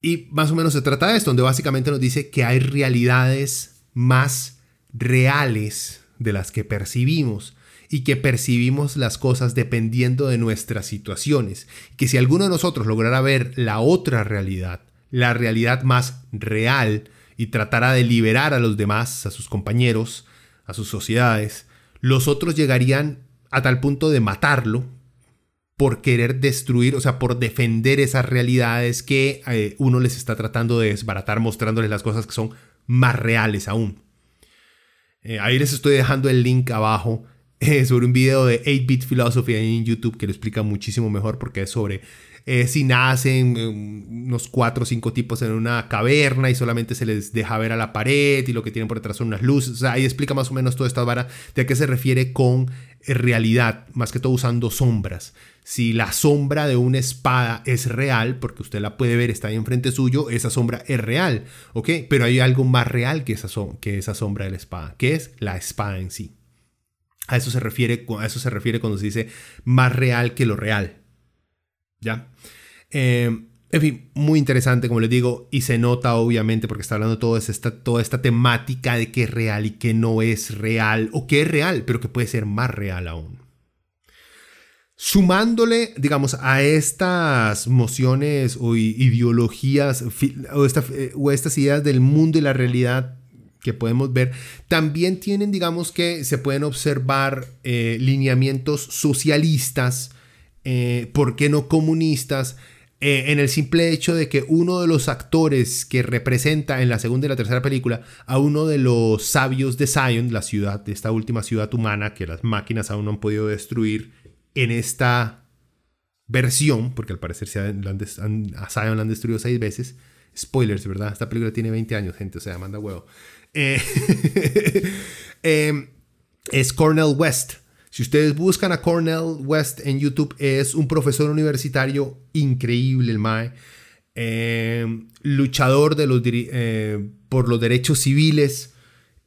y más o menos se trata de esto, donde básicamente nos dice que hay realidades más reales de las que percibimos y que percibimos las cosas dependiendo de nuestras situaciones. Que si alguno de nosotros lograra ver la otra realidad, la realidad más real, y tratara de liberar a los demás, a sus compañeros, a sus sociedades, los otros llegarían a tal punto de matarlo por querer destruir, o sea, por defender esas realidades que eh, uno les está tratando de desbaratar, mostrándoles las cosas que son más reales aún. Eh, ahí les estoy dejando el link abajo eh, sobre un video de 8-Bit Philosophy en YouTube que lo explica muchísimo mejor porque es sobre eh, si nacen eh, unos cuatro o cinco tipos en una caverna y solamente se les deja ver a la pared y lo que tienen por detrás son unas luces. O sea, ahí explica más o menos toda esta vara de a qué se refiere con eh, realidad, más que todo usando sombras. Si la sombra de una espada es real, porque usted la puede ver, está ahí enfrente suyo, esa sombra es real, ¿ok? Pero hay algo más real que esa, que esa sombra de la espada, que es la espada en sí. A eso se refiere, a eso se refiere cuando se dice más real que lo real. ¿Ya? Eh, en fin, muy interesante, como les digo, y se nota obviamente porque está hablando toda esta, toda esta temática de qué es real y qué no es real, o qué es real, pero que puede ser más real aún. Sumándole, digamos, a estas mociones o ideologías o, eh, o estas ideas del mundo y la realidad que podemos ver, también tienen, digamos que se pueden observar eh, lineamientos socialistas eh, ¿por qué no comunistas? Eh, en el simple hecho de que uno de los actores que representa en la segunda y la tercera película a uno de los sabios de Zion, la ciudad, esta última ciudad humana que las máquinas aún no han podido destruir en esta versión, porque al parecer se a Zion la han destruido seis veces. Spoilers, ¿verdad? Esta película tiene 20 años, gente, o sea, manda huevo. Eh, es Cornel West, si ustedes buscan a Cornell West en YouTube, es un profesor universitario increíble, el Mae. Eh, luchador eh, por los derechos civiles.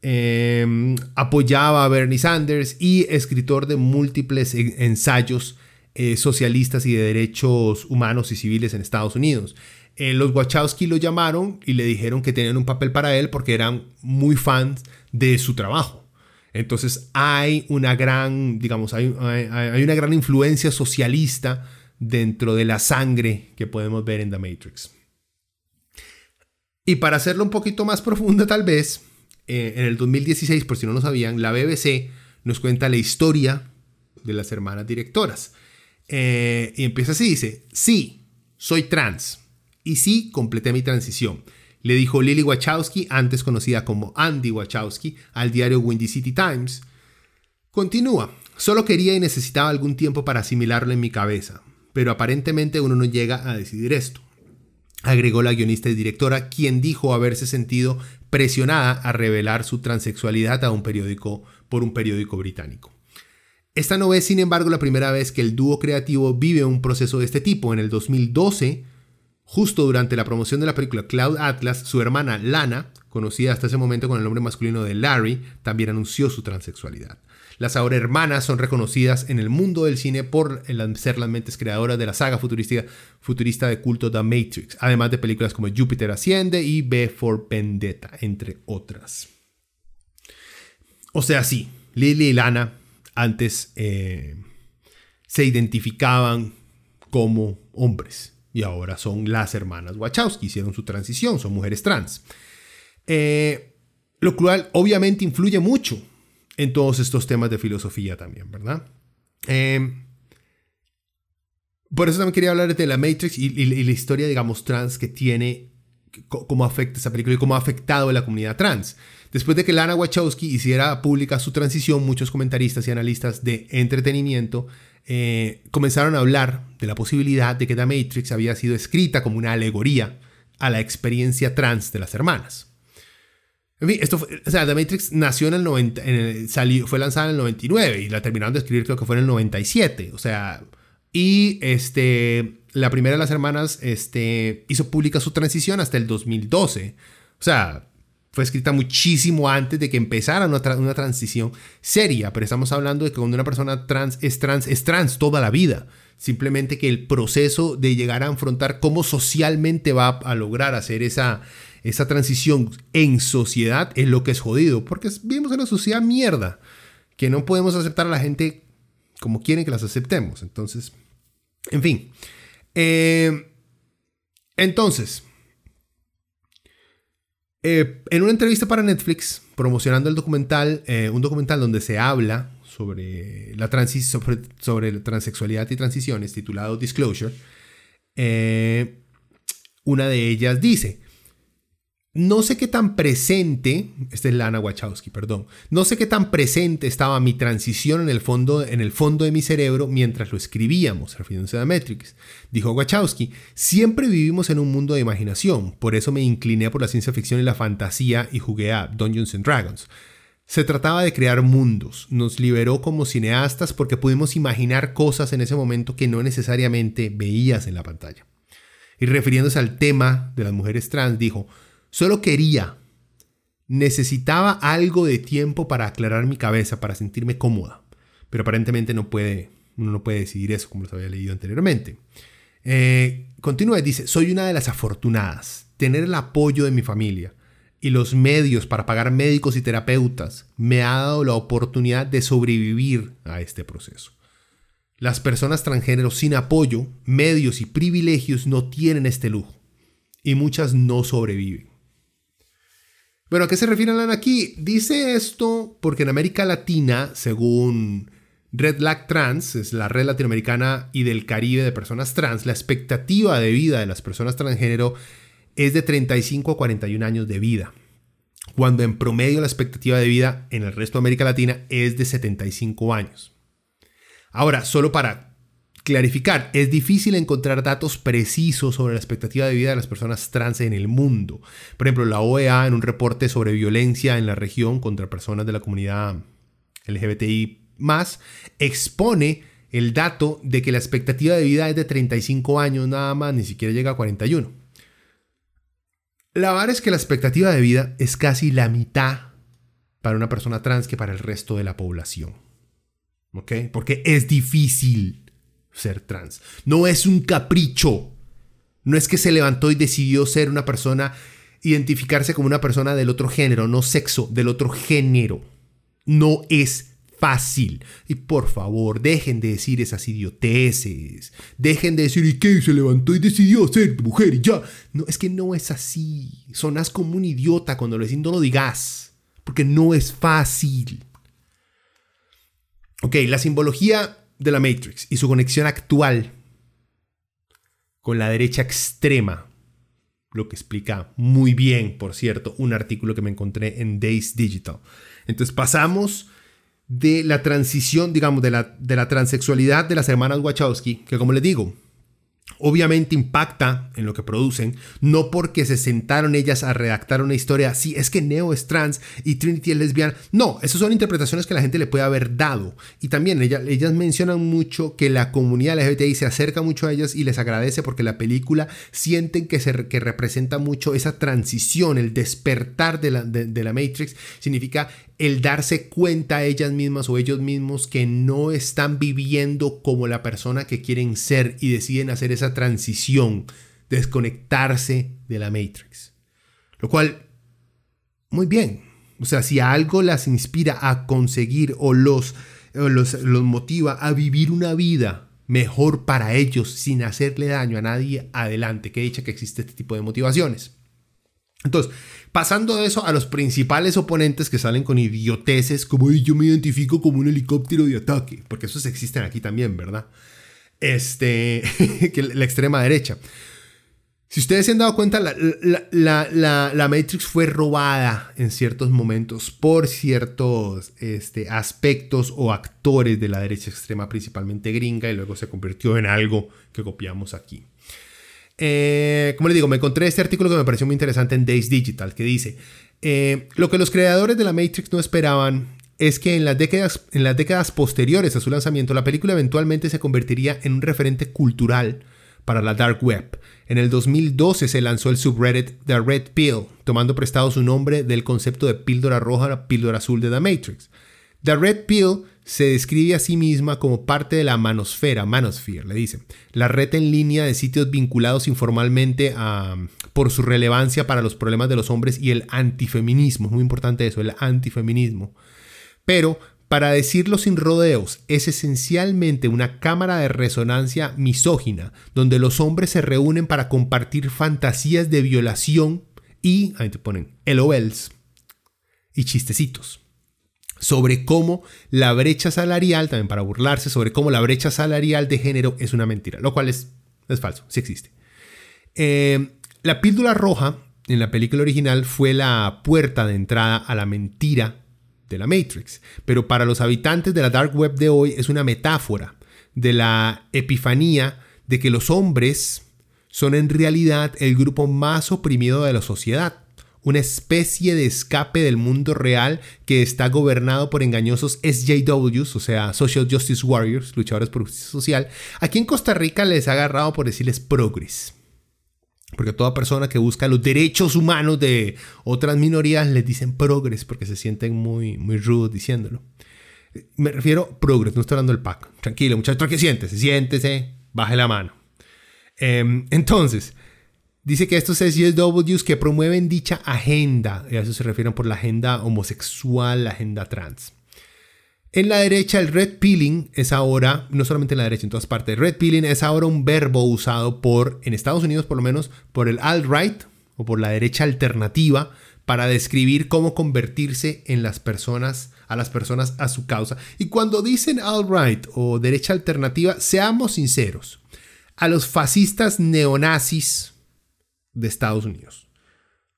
Eh, apoyaba a Bernie Sanders y escritor de múltiples ensayos socialistas y de derechos humanos y civiles en Estados Unidos. Los Wachowski lo llamaron y le dijeron que tenían un papel para él porque eran muy fans de su trabajo. Entonces hay una gran, digamos, hay, una gran influencia socialista dentro de la sangre que podemos ver en The Matrix. Y para hacerlo un poquito más profunda tal vez, eh, en el 2016, por si no lo sabían, la BBC nos cuenta la historia de las hermanas directoras. Eh, y empieza así, dice, sí, soy trans. Y sí, completé mi transición le dijo Lily Wachowski, antes conocida como Andy Wachowski, al diario Windy City Times. Continúa, solo quería y necesitaba algún tiempo para asimilarlo en mi cabeza, pero aparentemente uno no llega a decidir esto. Agregó la guionista y directora, quien dijo haberse sentido presionada a revelar su transexualidad a un periódico por un periódico británico. Esta no es, sin embargo, la primera vez que el dúo creativo vive un proceso de este tipo. En el 2012, Justo durante la promoción de la película Cloud Atlas, su hermana Lana, conocida hasta ese momento con el nombre masculino de Larry, también anunció su transexualidad. Las ahora hermanas son reconocidas en el mundo del cine por ser las mentes creadoras de la saga futurista, futurista de culto The Matrix, además de películas como Júpiter Asciende y B for Vendetta, entre otras. O sea, sí, Lily y Lana antes eh, se identificaban como hombres y ahora son las hermanas Wachowski, hicieron su transición, son mujeres trans. Eh, lo cual obviamente influye mucho en todos estos temas de filosofía también, ¿verdad? Eh, por eso también quería hablar de la Matrix y, la historia, digamos, trans que tiene, cómo afecta esa película y cómo ha afectado a la comunidad trans. Después de que Lana Wachowski hiciera pública su transición, muchos comentaristas y analistas de entretenimiento eh, comenzaron a hablar de la posibilidad de que The Matrix había sido escrita como una alegoría a la experiencia trans de las hermanas. En fin, esto o sea, The Matrix nació en el 90, salió, fue lanzada en el 99 y la terminaron de escribir creo que fue en el 97. O sea, y este, la primera de las hermanas este, hizo pública su transición hasta el 2012. O sea, fue escrita muchísimo antes de que empezara una, una, transición seria, pero estamos hablando de que cuando una persona trans es trans, es trans toda la vida. Simplemente que el proceso de llegar a afrontar cómo socialmente va a lograr hacer esa, esa transición en sociedad es lo que es jodido, porque vivimos en una sociedad mierda, que no podemos aceptar a la gente como quieren que las aceptemos. Entonces, en fin. Eh, entonces, eh, en una entrevista para Netflix, promocionando el documental, eh, un documental donde se habla sobre la, sobre, sobre transexualidad y transiciones, titulado Disclosure, eh, una de ellas dice, no sé qué tan presente, esta es Lana Wachowski, perdón, no sé qué tan presente estaba mi transición en el fondo, en el fondo de mi cerebro mientras lo escribíamos, refiriéndose a Matrix. Dijo Wachowski, siempre vivimos en un mundo de imaginación, por eso me incliné por la ciencia ficción y la fantasía y jugué a Dungeons and Dragons. Se trataba de crear mundos, nos liberó como cineastas porque pudimos imaginar cosas en ese momento que no necesariamente veías en la pantalla. Y refiriéndose al tema de las mujeres trans, dijo, Solo quería, necesitaba algo de tiempo para aclarar mi cabeza, para sentirme cómoda. Pero aparentemente no puede, uno no puede decidir eso, como lo había leído anteriormente. Eh, continúa dice, soy una de las afortunadas. Tener el apoyo de mi familia y los medios para pagar médicos y terapeutas me ha dado la oportunidad de sobrevivir a este proceso. Las personas transgénero sin apoyo, medios y privilegios no tienen este lujo y muchas no sobreviven. Bueno, ¿a qué se refiere Alan aquí? Dice esto porque en América Latina, según Red Black Trans, es la red latinoamericana y del Caribe de personas trans, la expectativa de vida de las personas transgénero es de 35 a 41 años de vida, cuando en promedio la expectativa de vida en el resto de América Latina es de 75 años. Ahora, solo para clarificar, es difícil encontrar datos precisos sobre la expectativa de vida de las personas trans en el mundo. Por ejemplo, la OEA en un reporte sobre violencia en la región contra personas de la comunidad LGBTI expone el dato de que la expectativa de vida es de 35 años nada más, ni siquiera llega a 41. La verdad es que la expectativa de vida es casi la mitad para una persona trans que para el resto de la población. ¿Ok? Porque es difícil ser trans. No es un capricho. No es que se levantó y decidió ser una persona, identificarse como una persona del otro género, no sexo, del otro género. No es fácil. Y por favor, dejen de decir esas idioteces. Dejen de decir, ¿y qué? Se levantó y decidió ser mujer y ya. No, es que no es así. Sonas como un idiota cuando lo decís, no lo digas. Porque no es fácil. Ok, la simbología de la Matrix y su conexión actual con la derecha extrema, lo que explica muy bien, por cierto, un artículo que me encontré en Days Digital. Entonces pasamos de la transición, digamos, de la, de la transexualidad de las hermanas Wachowski, que como les digo, obviamente impacta en lo que producen, no porque se sentaron ellas a redactar una historia, sí, es que Neo es trans y Trinity es lesbiana, no, esas son interpretaciones que la gente le puede haber dado. Y también ellas, mencionan mucho que la comunidad LGBTI se acerca mucho a ellas y les agradece porque la película sienten que, se, que representa mucho esa transición, el despertar de la, de la Matrix, significa el darse cuenta a ellas mismas o ellos mismos que no están viviendo como la persona que quieren ser y deciden hacer esa transición, desconectarse de la Matrix. Lo cual, muy bien, O sea, si algo las inspira a conseguir o los, los, los motiva a vivir una vida mejor para ellos sin hacerle daño a nadie, adelante. Que dicha que existe este tipo de motivaciones. Entonces, pasando de eso a los principales oponentes que salen con idioteces como yo me identifico como un helicóptero de ataque, porque esos existen aquí también, ¿verdad? Este, que la extrema derecha. Si ustedes se han dado cuenta, la, Matrix fue robada en ciertos momentos por ciertos este, aspectos o actores de la derecha extrema, principalmente gringa, y luego se convirtió en algo que copiamos aquí. Eh, como les digo, me encontré este artículo que me pareció muy interesante en Days Digital, que dice, eh, lo que los creadores de la Matrix no esperaban es que en las, décadas, en las décadas posteriores a su lanzamiento, la película eventualmente se convertiría en un referente cultural para la Dark Web en el 2012 se lanzó el subreddit The Red Pill, tomando prestado su nombre del concepto de píldora roja píldora azul de The Matrix. The Red Pill se describe a sí misma como parte de la manosfera, manosphere, le dicen, la red en línea de sitios vinculados informalmente a, por su relevancia para los problemas de los hombres y el antifeminismo, muy importante eso, el antifeminismo. Pero para decirlo sin rodeos, es esencialmente una cámara de resonancia misógina, donde los hombres se reúnen para compartir fantasías de violación y, ahí te ponen, LOLs y chistecitos sobre cómo la brecha salarial, también para burlarse, sobre cómo la brecha salarial de género es una mentira, lo cual es, es falso, sí existe. Eh, la píldora roja en la película original fue la puerta de entrada a la mentira de la Matrix, pero para los habitantes de la Dark Web de hoy es una metáfora de la epifanía de que los hombres son en realidad el grupo más oprimido de la sociedad, una especie de escape del mundo real que está gobernado por engañosos SJWs, o sea, Social Justice Warriors, luchadores por justicia social. Aquí en Costa Rica les ha agarrado por decirles progres. Porque toda persona que busca los derechos humanos de otras minorías les dicen progres porque se sienten muy, muy rudos diciéndolo. Me refiero progres, no estoy hablando del pack. Tranquilo, muchachos, que siéntese, siéntese, baje la mano. Em, entonces, dice que estos SJWs que promueven dicha agenda, y a eso se refieren por la agenda homosexual, la agenda trans. En la derecha, el red pilling es ahora, no solamente en la derecha, en todas partes, red pilling es ahora un verbo usado por, en Estados Unidos por lo menos, por el alt-right o por la derecha alternativa para describir cómo convertirse en las personas, a las personas a su causa. Y cuando dicen alt-right o derecha alternativa, seamos sinceros, a los fascistas neonazis de Estados Unidos.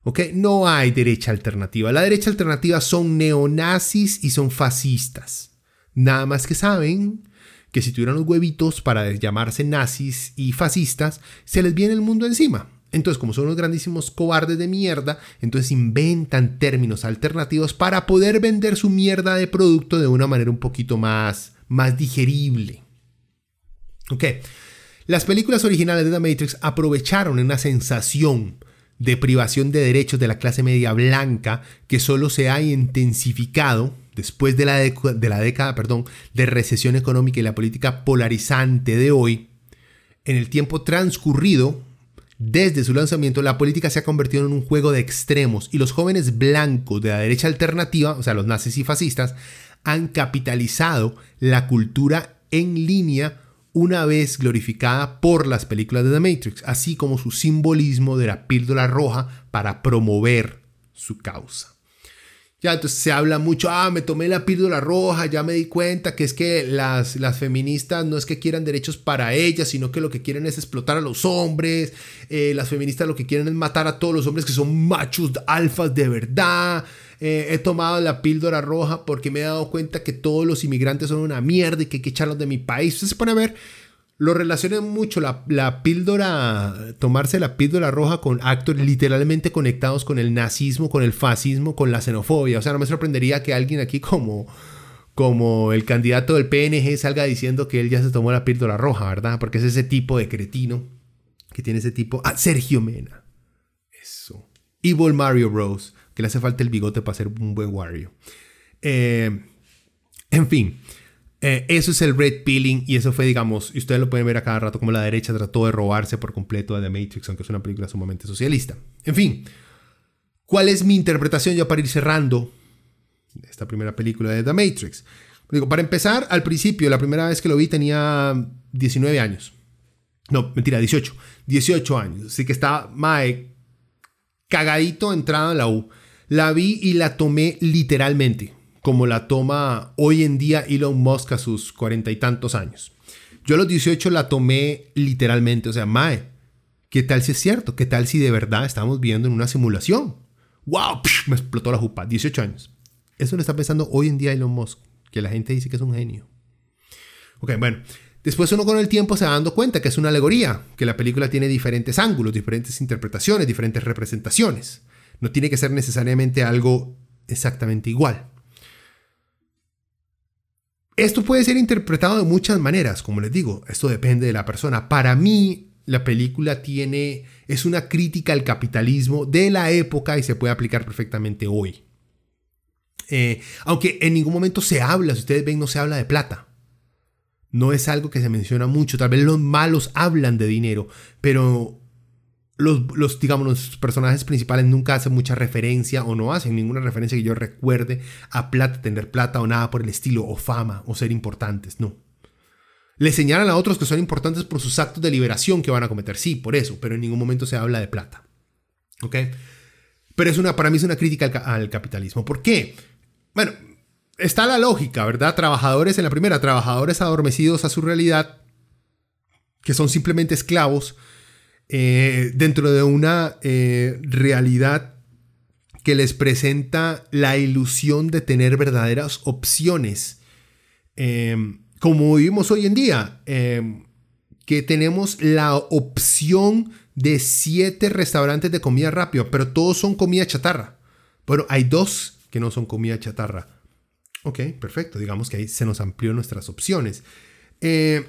¿Ok? No hay derecha alternativa. La derecha alternativa son neonazis y son fascistas. Nada más que saben que si tuvieran los huevitos para llamarse nazis y fascistas, se les viene el mundo encima. Entonces, como son unos grandísimos cobardes de mierda, entonces inventan términos alternativos para poder vender su mierda de producto de una manera un poquito más, más digerible. Ok. Las películas originales de The Matrix aprovecharon una sensación de privación de derechos de la clase media blanca que solo se ha intensificado después de la, de la década perdón, de recesión económica y la política polarizante de hoy, en el tiempo transcurrido, desde su lanzamiento, la política se ha convertido en un juego de extremos y los jóvenes blancos de la derecha alternativa, o sea, los nazis y fascistas, han capitalizado la cultura en línea una vez glorificada por las películas de The Matrix, así como su simbolismo de la píldora roja para promover su causa. Ya, entonces se habla mucho, ah, me tomé la píldora roja, ya me di cuenta que es que las, las feministas no es que quieran derechos para ellas, sino que lo que quieren es explotar a los hombres, eh, las feministas lo que quieren es matar a todos los hombres que son machos alfas de verdad, eh, he tomado la píldora roja porque me he dado cuenta que todos los inmigrantes son una mierda y que hay que echarlos de mi país. Usted se pone a ver, lo relacionan mucho la, píldora, tomarse la píldora roja con actos literalmente conectados con el nazismo, con el fascismo, con la xenofobia. O sea, no me sorprendería que alguien aquí como, como el candidato del PNG salga diciendo que él ya se tomó la píldora roja, ¿verdad? Porque es ese tipo de cretino que tiene ese tipo. Ah, Sergio Mena. Eso. Evil Mario Bros que le hace falta el bigote para ser un buen Wario. Eh, en fin, eh, eso es el red peeling y eso fue, digamos, y ustedes lo pueden ver a cada rato como la derecha trató de robarse por completo a The Matrix, aunque es una película sumamente socialista. En fin, ¿cuál es mi interpretación ya para ir cerrando esta primera película de The Matrix. Digo, para empezar, al principio, la primera vez que lo vi tenía 19 años. No, mentira, 18. 18 años. Así que estaba, mae, cagadito entrada en la U. La vi y la tomé literalmente, como la toma hoy en día Elon Musk a sus cuarenta y tantos años. Yo a los 18 la tomé literalmente, o sea, mae, ¿qué tal si es cierto? ¿Qué tal si de verdad estamos viendo en una simulación? ¡Wow! me explotó la jupa, 18 años. Eso lo está pensando hoy en día Elon Musk, que la gente dice que es un genio. Ok, bueno. Después uno con el tiempo se va dando cuenta que es una alegoría, que la película tiene diferentes ángulos, diferentes interpretaciones, diferentes representaciones. No tiene que ser necesariamente algo exactamente igual. Esto puede ser interpretado de muchas maneras, como les digo, esto depende de la persona. Para mí, la película tiene, es una crítica al capitalismo de la época y se puede aplicar perfectamente hoy. Eh, aunque en ningún momento se habla, si ustedes ven, no se habla de plata. No es algo que se menciona mucho. Tal vez los malos hablan de dinero, pero los, digamos, los personajes principales nunca hacen mucha referencia o no hacen ninguna referencia que yo recuerde a plata, tener plata o nada por el estilo, o fama, o ser importantes, no. Le señalan a otros que son importantes por sus actos de liberación que van a cometer, sí, por eso, pero en ningún momento se habla de plata. ¿Ok? Pero es una, para mí es una crítica al, al capitalismo. ¿Por qué? Bueno, está la lógica, ¿verdad? Trabajadores en la primera, trabajadores adormecidos a su realidad, que son simplemente esclavos, eh, dentro de una eh, realidad que les presenta la ilusión de tener verdaderas opciones, em, como vivimos hoy en día, em, que tenemos la opción de siete restaurantes de comida rápida, pero todos son comida chatarra. Bueno, hay dos que no son comida chatarra. Ok, perfecto. Digamos que ahí se nos amplió nuestras opciones. Eh,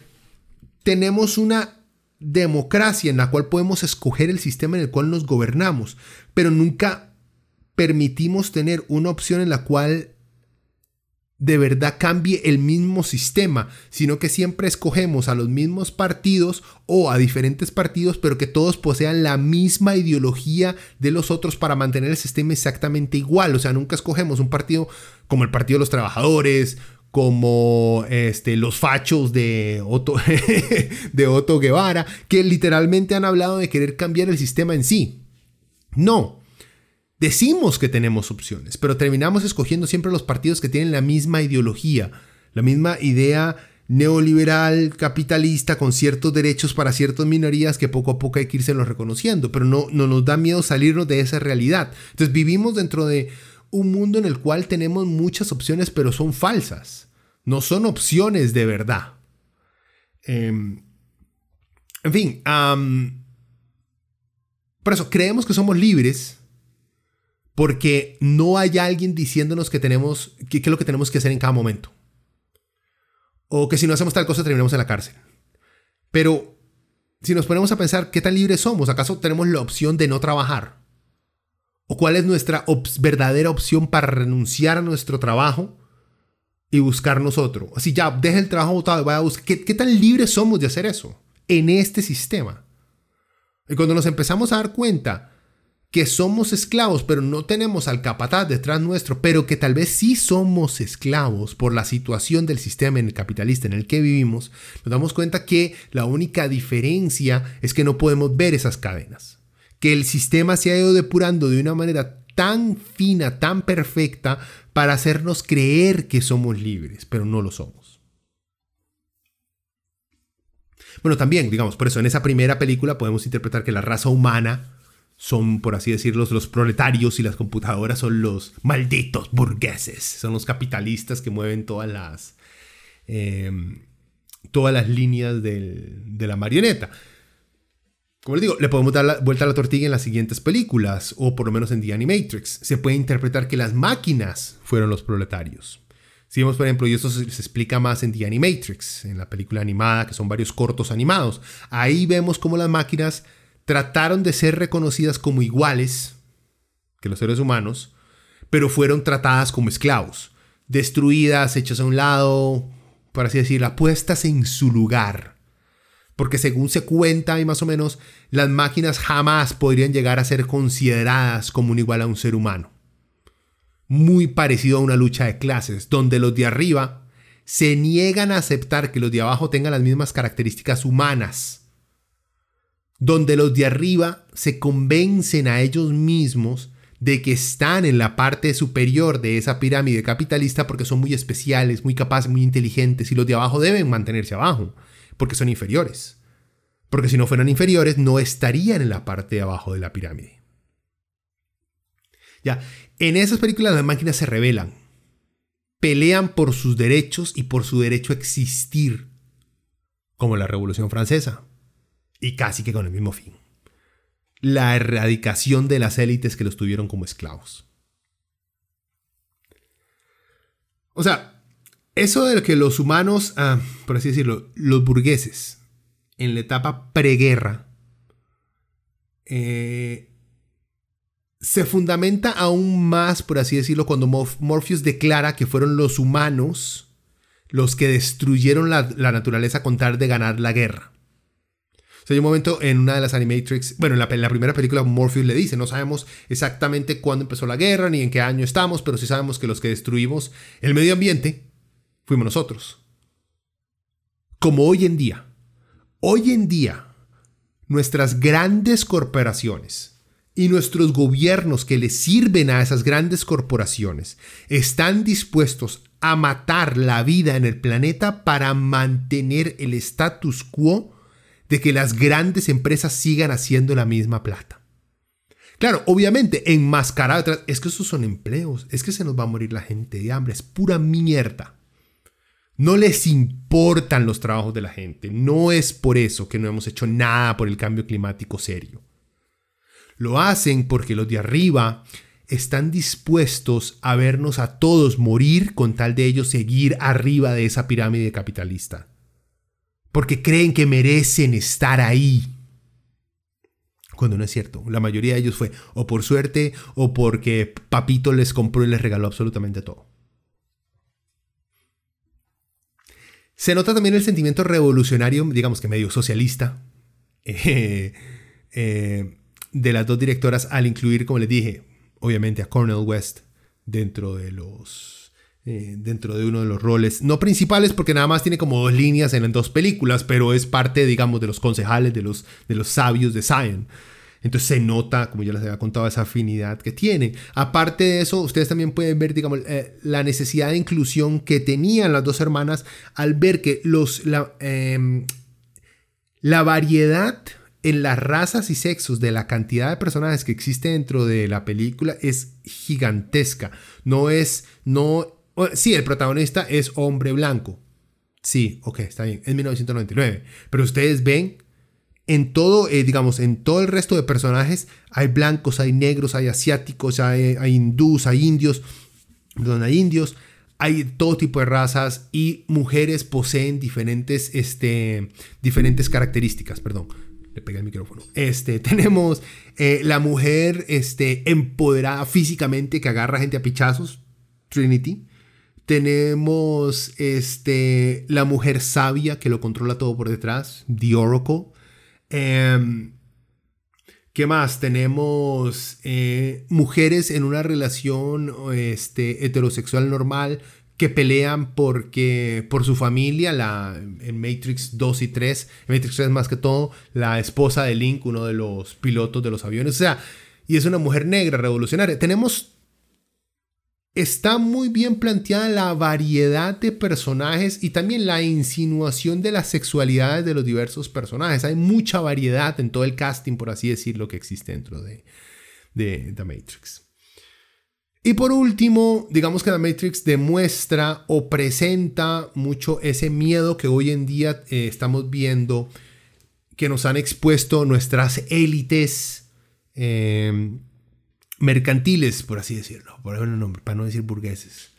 tenemos una democracia en la cual podemos escoger el sistema en el cual nos gobernamos, pero nunca permitimos tener una opción en la cual de verdad cambie el mismo sistema, sino que siempre escogemos a los mismos partidos o a diferentes partidos, pero que todos posean la misma ideología de los otros para mantener el sistema exactamente igual. O sea, nunca escogemos un partido como el Partido de los Trabajadores como este, los fachos de Otto, de Otto Guevara, que literalmente han hablado de querer cambiar el sistema en sí. No, decimos que tenemos opciones, pero terminamos escogiendo siempre los partidos que tienen la misma ideología, la misma idea neoliberal, capitalista, con ciertos derechos para ciertas minorías que poco a poco hay que irse los reconociendo, pero no, no nos da miedo salirnos de esa realidad. Entonces vivimos dentro de un mundo en el cual tenemos muchas opciones, pero son falsas. No son opciones de verdad. Em, en fin, por eso creemos que somos libres porque no hay alguien diciéndonos que tenemos, qué es lo que tenemos que hacer en cada momento. O que si no hacemos tal cosa terminamos en la cárcel. Pero si nos ponemos a pensar qué tan libres somos, ¿acaso tenemos la opción de no trabajar? ¿O cuál es nuestra verdadera opción para renunciar a nuestro trabajo y buscarnos otro? Así ya, deja el trabajo votado y vaya a buscar. ¿Qué, ¿Qué tan libres somos de hacer eso en este sistema? Y cuando nos empezamos a dar cuenta que somos esclavos, pero no tenemos al capataz detrás nuestro, pero que tal vez sí somos esclavos por la situación del sistema en el capitalista en el que vivimos, nos damos cuenta que la única diferencia es que no podemos ver esas cadenas que el sistema se ha ido depurando de una manera tan fina, tan perfecta, para hacernos creer que somos libres, pero no lo somos. Bueno, también, digamos, por eso en esa primera película podemos interpretar que la raza humana son, por así decirlo, los proletarios y las computadoras son los malditos burgueses, son los capitalistas que mueven todas las, eh, todas las líneas de la marioneta. Como les digo, le podemos dar la vuelta a la tortilla en las siguientes películas, o por lo menos en The Animatrix. Se puede interpretar que las máquinas fueron los proletarios. Si vemos, por ejemplo, y esto se, explica más en The Animatrix, en la película animada, que son varios cortos animados. Ahí vemos cómo las máquinas trataron de ser reconocidas como iguales que los seres humanos, pero fueron tratadas como esclavos, destruidas, hechas a un lado, por así decirlo, puestas en su lugar porque según se cuenta y más o menos, las máquinas jamás podrían llegar a ser consideradas como un igual a un ser humano. muy parecido a una lucha de clases, donde los de arriba se niegan a aceptar que los de abajo tengan las mismas características humanas, donde los de arriba se convencen a ellos mismos de que están en la parte superior de esa pirámide capitalista porque son muy especiales, muy capaces, muy inteligentes y los de abajo deben mantenerse abajo porque son inferiores. Porque si no fueran inferiores no estarían en la parte de abajo de la pirámide. Ya, en esas películas las máquinas se rebelan, pelean por sus derechos y por su derecho a existir, como la Revolución Francesa, y casi que con el mismo fin la erradicación de las élites que los tuvieron como esclavos. O sea, eso de que los humanos, ah, por así decirlo, los burgueses, en la etapa preguerra, eh, se fundamenta aún más, por así decirlo, cuando Morpheus declara que fueron los humanos los que destruyeron la, la naturaleza con tal de ganar la guerra. Sea, hay un momento en una de las Animatrix, bueno, en la, primera película Morpheus le dice, no sabemos exactamente cuándo empezó la guerra ni en qué año estamos, pero sí sabemos que los que destruimos el medio ambiente fuimos nosotros. Como hoy en día. Hoy en día, nuestras grandes corporaciones y nuestros gobiernos que le sirven a esas grandes corporaciones están dispuestos a matar la vida en el planeta para mantener el status quo de que las grandes empresas sigan haciendo la misma plata. Claro, obviamente, enmascarado es que esos son empleos, es que se nos va a morir la gente de hambre, es pura mierda. No les importan los trabajos de la gente, no es por eso que no hemos hecho nada por el cambio climático serio. Lo hacen porque los de arriba están dispuestos a vernos a todos morir con tal de ellos seguir arriba de esa pirámide capitalista porque creen que merecen estar ahí. Cuando no es cierto, la mayoría de ellos fue o por suerte o porque papito les compró y les regaló absolutamente todo. Se nota también el sentimiento revolucionario, digamos que medio socialista, eh, eh, de las dos directoras al incluir, como les dije, obviamente a Cornel West dentro de los eh, dentro de uno de los roles, no principales porque nada más tiene como dos líneas en las dos películas, pero es parte, digamos, de los concejales, de los, de los sabios de Zion. Entonces se nota, como ya les había contado, esa afinidad que tiene. Aparte de eso, ustedes también pueden ver, digamos, eh, la necesidad de inclusión que tenían las dos hermanas al ver que los, la, em, la variedad en las razas y sexos de la cantidad de personajes que existe dentro de la película es gigantesca. No es, no Sí, el protagonista es hombre blanco. Sí, ok, está bien. Es 1999. Pero ustedes ven, en todo, eh, digamos, en todo el resto de personajes, hay blancos, hay negros, hay asiáticos, hay, hindús, hay indios, donde hay indios, hay todo tipo de razas y mujeres poseen diferentes, este, diferentes características, perdón. Le pegué el micrófono. Este, tenemos eh, la mujer este, empoderada físicamente que agarra gente a pichazos, Trinity. Tenemos este, la mujer sabia que lo controla todo por detrás, The Oracle. Em, ¿Qué más? Tenemos eh, mujeres en una relación este, heterosexual normal que pelean porque, por su familia, la, en Matrix 2 y 3, en Matrix 3 más que todo, la esposa de Link, uno de los pilotos de los aviones, o sea, y es una mujer negra revolucionaria. Tenemos está muy bien planteada la variedad de personajes y también la insinuación de las sexualidades de los diversos personajes. Hay mucha variedad en todo el casting, por así decirlo, que existe dentro de, de The Matrix. Y por último, digamos que The Matrix demuestra o presenta mucho ese miedo que hoy en día eh, estamos viendo, que nos han expuesto nuestras élites. Eh, mercantiles, por así decirlo, por un nombre, para no decir burgueses.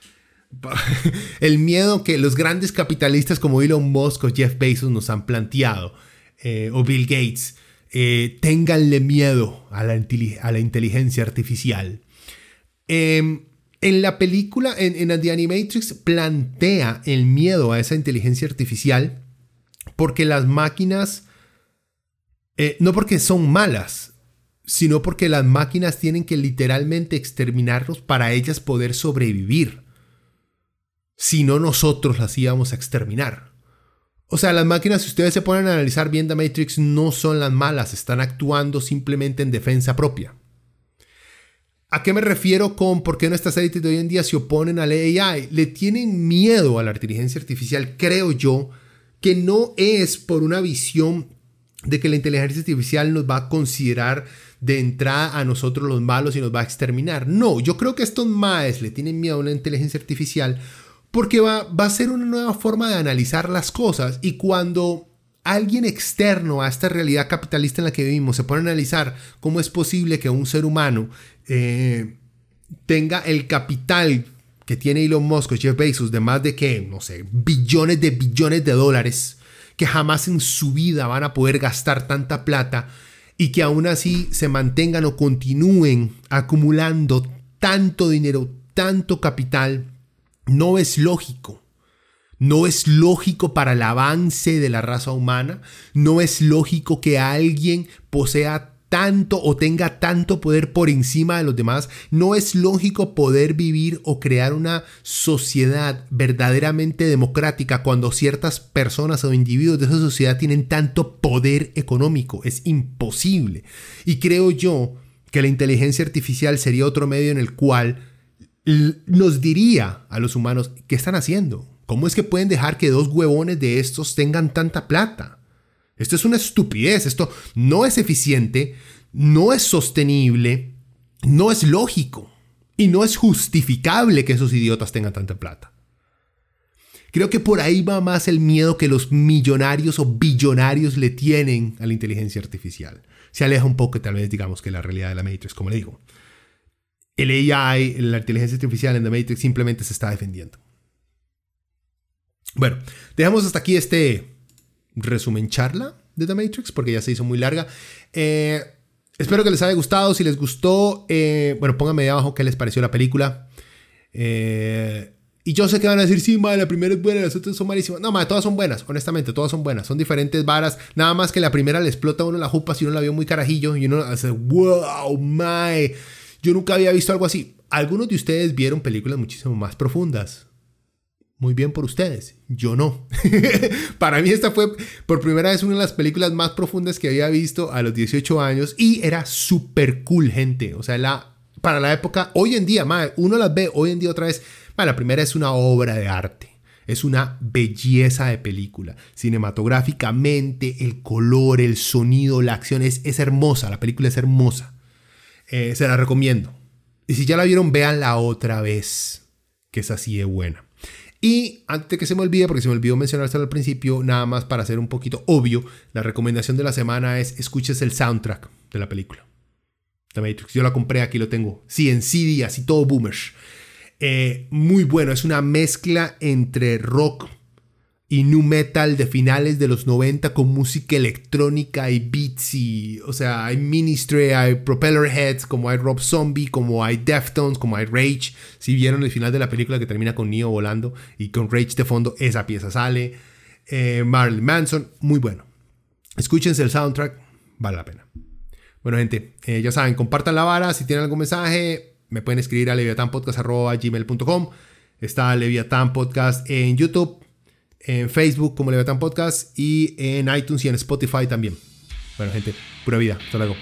El miedo que los grandes capitalistas como Elon Musk o Jeff Bezos nos han planteado, eh, o Bill Gates, eh, ténganle miedo a la, a la inteligencia artificial. Em, en la película, en, en The Animatrix, plantea el miedo a esa inteligencia artificial porque las máquinas, eh, no porque son malas, sino porque las máquinas tienen que literalmente exterminarlos para ellas poder sobrevivir. Si no, nosotros las íbamos a exterminar. O sea, las máquinas, si ustedes se ponen a analizar bien The Matrix, no son las malas, están actuando simplemente en defensa propia. ¿A qué me refiero con por qué nuestras élites de hoy en día se oponen a la AI? Le tienen miedo a la inteligencia artificial, creo yo, que no es por una visión de que la inteligencia artificial nos va a considerar de entrada a nosotros los malos y nos va a exterminar. No, yo creo que estos maes le tienen miedo a una inteligencia artificial porque va, a ser una nueva forma de analizar las cosas y cuando alguien externo a esta realidad capitalista en la que vivimos se pone a analizar cómo es posible que un ser humano eh, tenga el capital que tiene Elon Musk o Jeff Bezos de más de que, no sé, billones de billones de dólares, que jamás en su vida van a poder gastar tanta plata y que aún así se mantengan o continúen acumulando tanto dinero, tanto capital, no es lógico. No es lógico para el avance de la raza humana, no es lógico que alguien posea tanto o tenga tanto poder por encima de los demás, no es lógico poder vivir o crear una sociedad verdaderamente democrática cuando ciertas personas o individuos de esa sociedad tienen tanto poder económico. Es imposible. Y creo yo que la inteligencia artificial sería otro medio en el cual nos diría a los humanos qué están haciendo. ¿Cómo es que pueden dejar que dos huevones de estos tengan tanta plata? Esto es una estupidez, esto no es eficiente, no es sostenible, no es lógico y no es justificable que esos idiotas tengan tanta plata. Creo que por ahí va más el miedo que los millonarios o billonarios le tienen a la inteligencia artificial. Se aleja un poco tal vez digamos que la realidad de la Matrix, como le digo. El AI, la inteligencia artificial en The Matrix simplemente se está defendiendo. Bueno, dejamos hasta aquí este resumen charla de The Matrix, porque ya se hizo muy larga. Eh, espero que les haya gustado. Si les gustó, eh, bueno, pónganme ahí abajo qué les pareció la película. Eh, y yo sé que van a decir, sí, madre, la primera es buena, las otras son malísimas. No, madre, todas son buenas, honestamente, todas son buenas. Son diferentes varas. Nada más que la primera le explota a uno la jupa si uno la vio muy carajillo y uno hace, wow, my. Yo nunca había visto algo así. Algunos de ustedes vieron películas muchísimo más profundas. Muy bien por ustedes, yo no. Para mí esta fue por primera vez una de las películas más profundas que había visto a los 18 años y era súper cool, gente. O sea, la, para la época, hoy en día, uno las ve hoy en día otra vez. la primera es una obra de arte. Es una belleza de película. Cinematográficamente, el color, el sonido, la acción es, es hermosa. La película es hermosa. Eh, se la recomiendo. Y si ya la vieron, véanla otra vez. Que es así de buena. Y antes de que se me olvide, porque se me olvidó mencionárselo al principio, nada más para hacer un poquito obvio, la recomendación de la semana es escuches el soundtrack de la película. The Matrix. Yo la compré, aquí lo tengo. Sí, en CD, así todo boomers. Eh, muy bueno, es una mezcla entre rock y nu metal de finales de los 90 con música electrónica y beats y, o sea, hay Ministry, hay Propeller Heads, como hay Rob Zombie, como hay Deftones, como hay Rage. Si vieron el final de la película que termina con Neo volando y con Rage de fondo, esa pieza sale. Eh, Marilyn Manson, muy bueno. Escúchense el soundtrack, vale la pena. Bueno, gente, eh, ya saben, compartan la vara. Si tienen algún mensaje, me pueden escribir a leviatanpodcast.gmail.com. Está Leviathan Podcast en YouTube en Facebook como Leviatán Podcast y en iTunes y en Spotify también. Bueno, gente, pura vida. Hasta luego.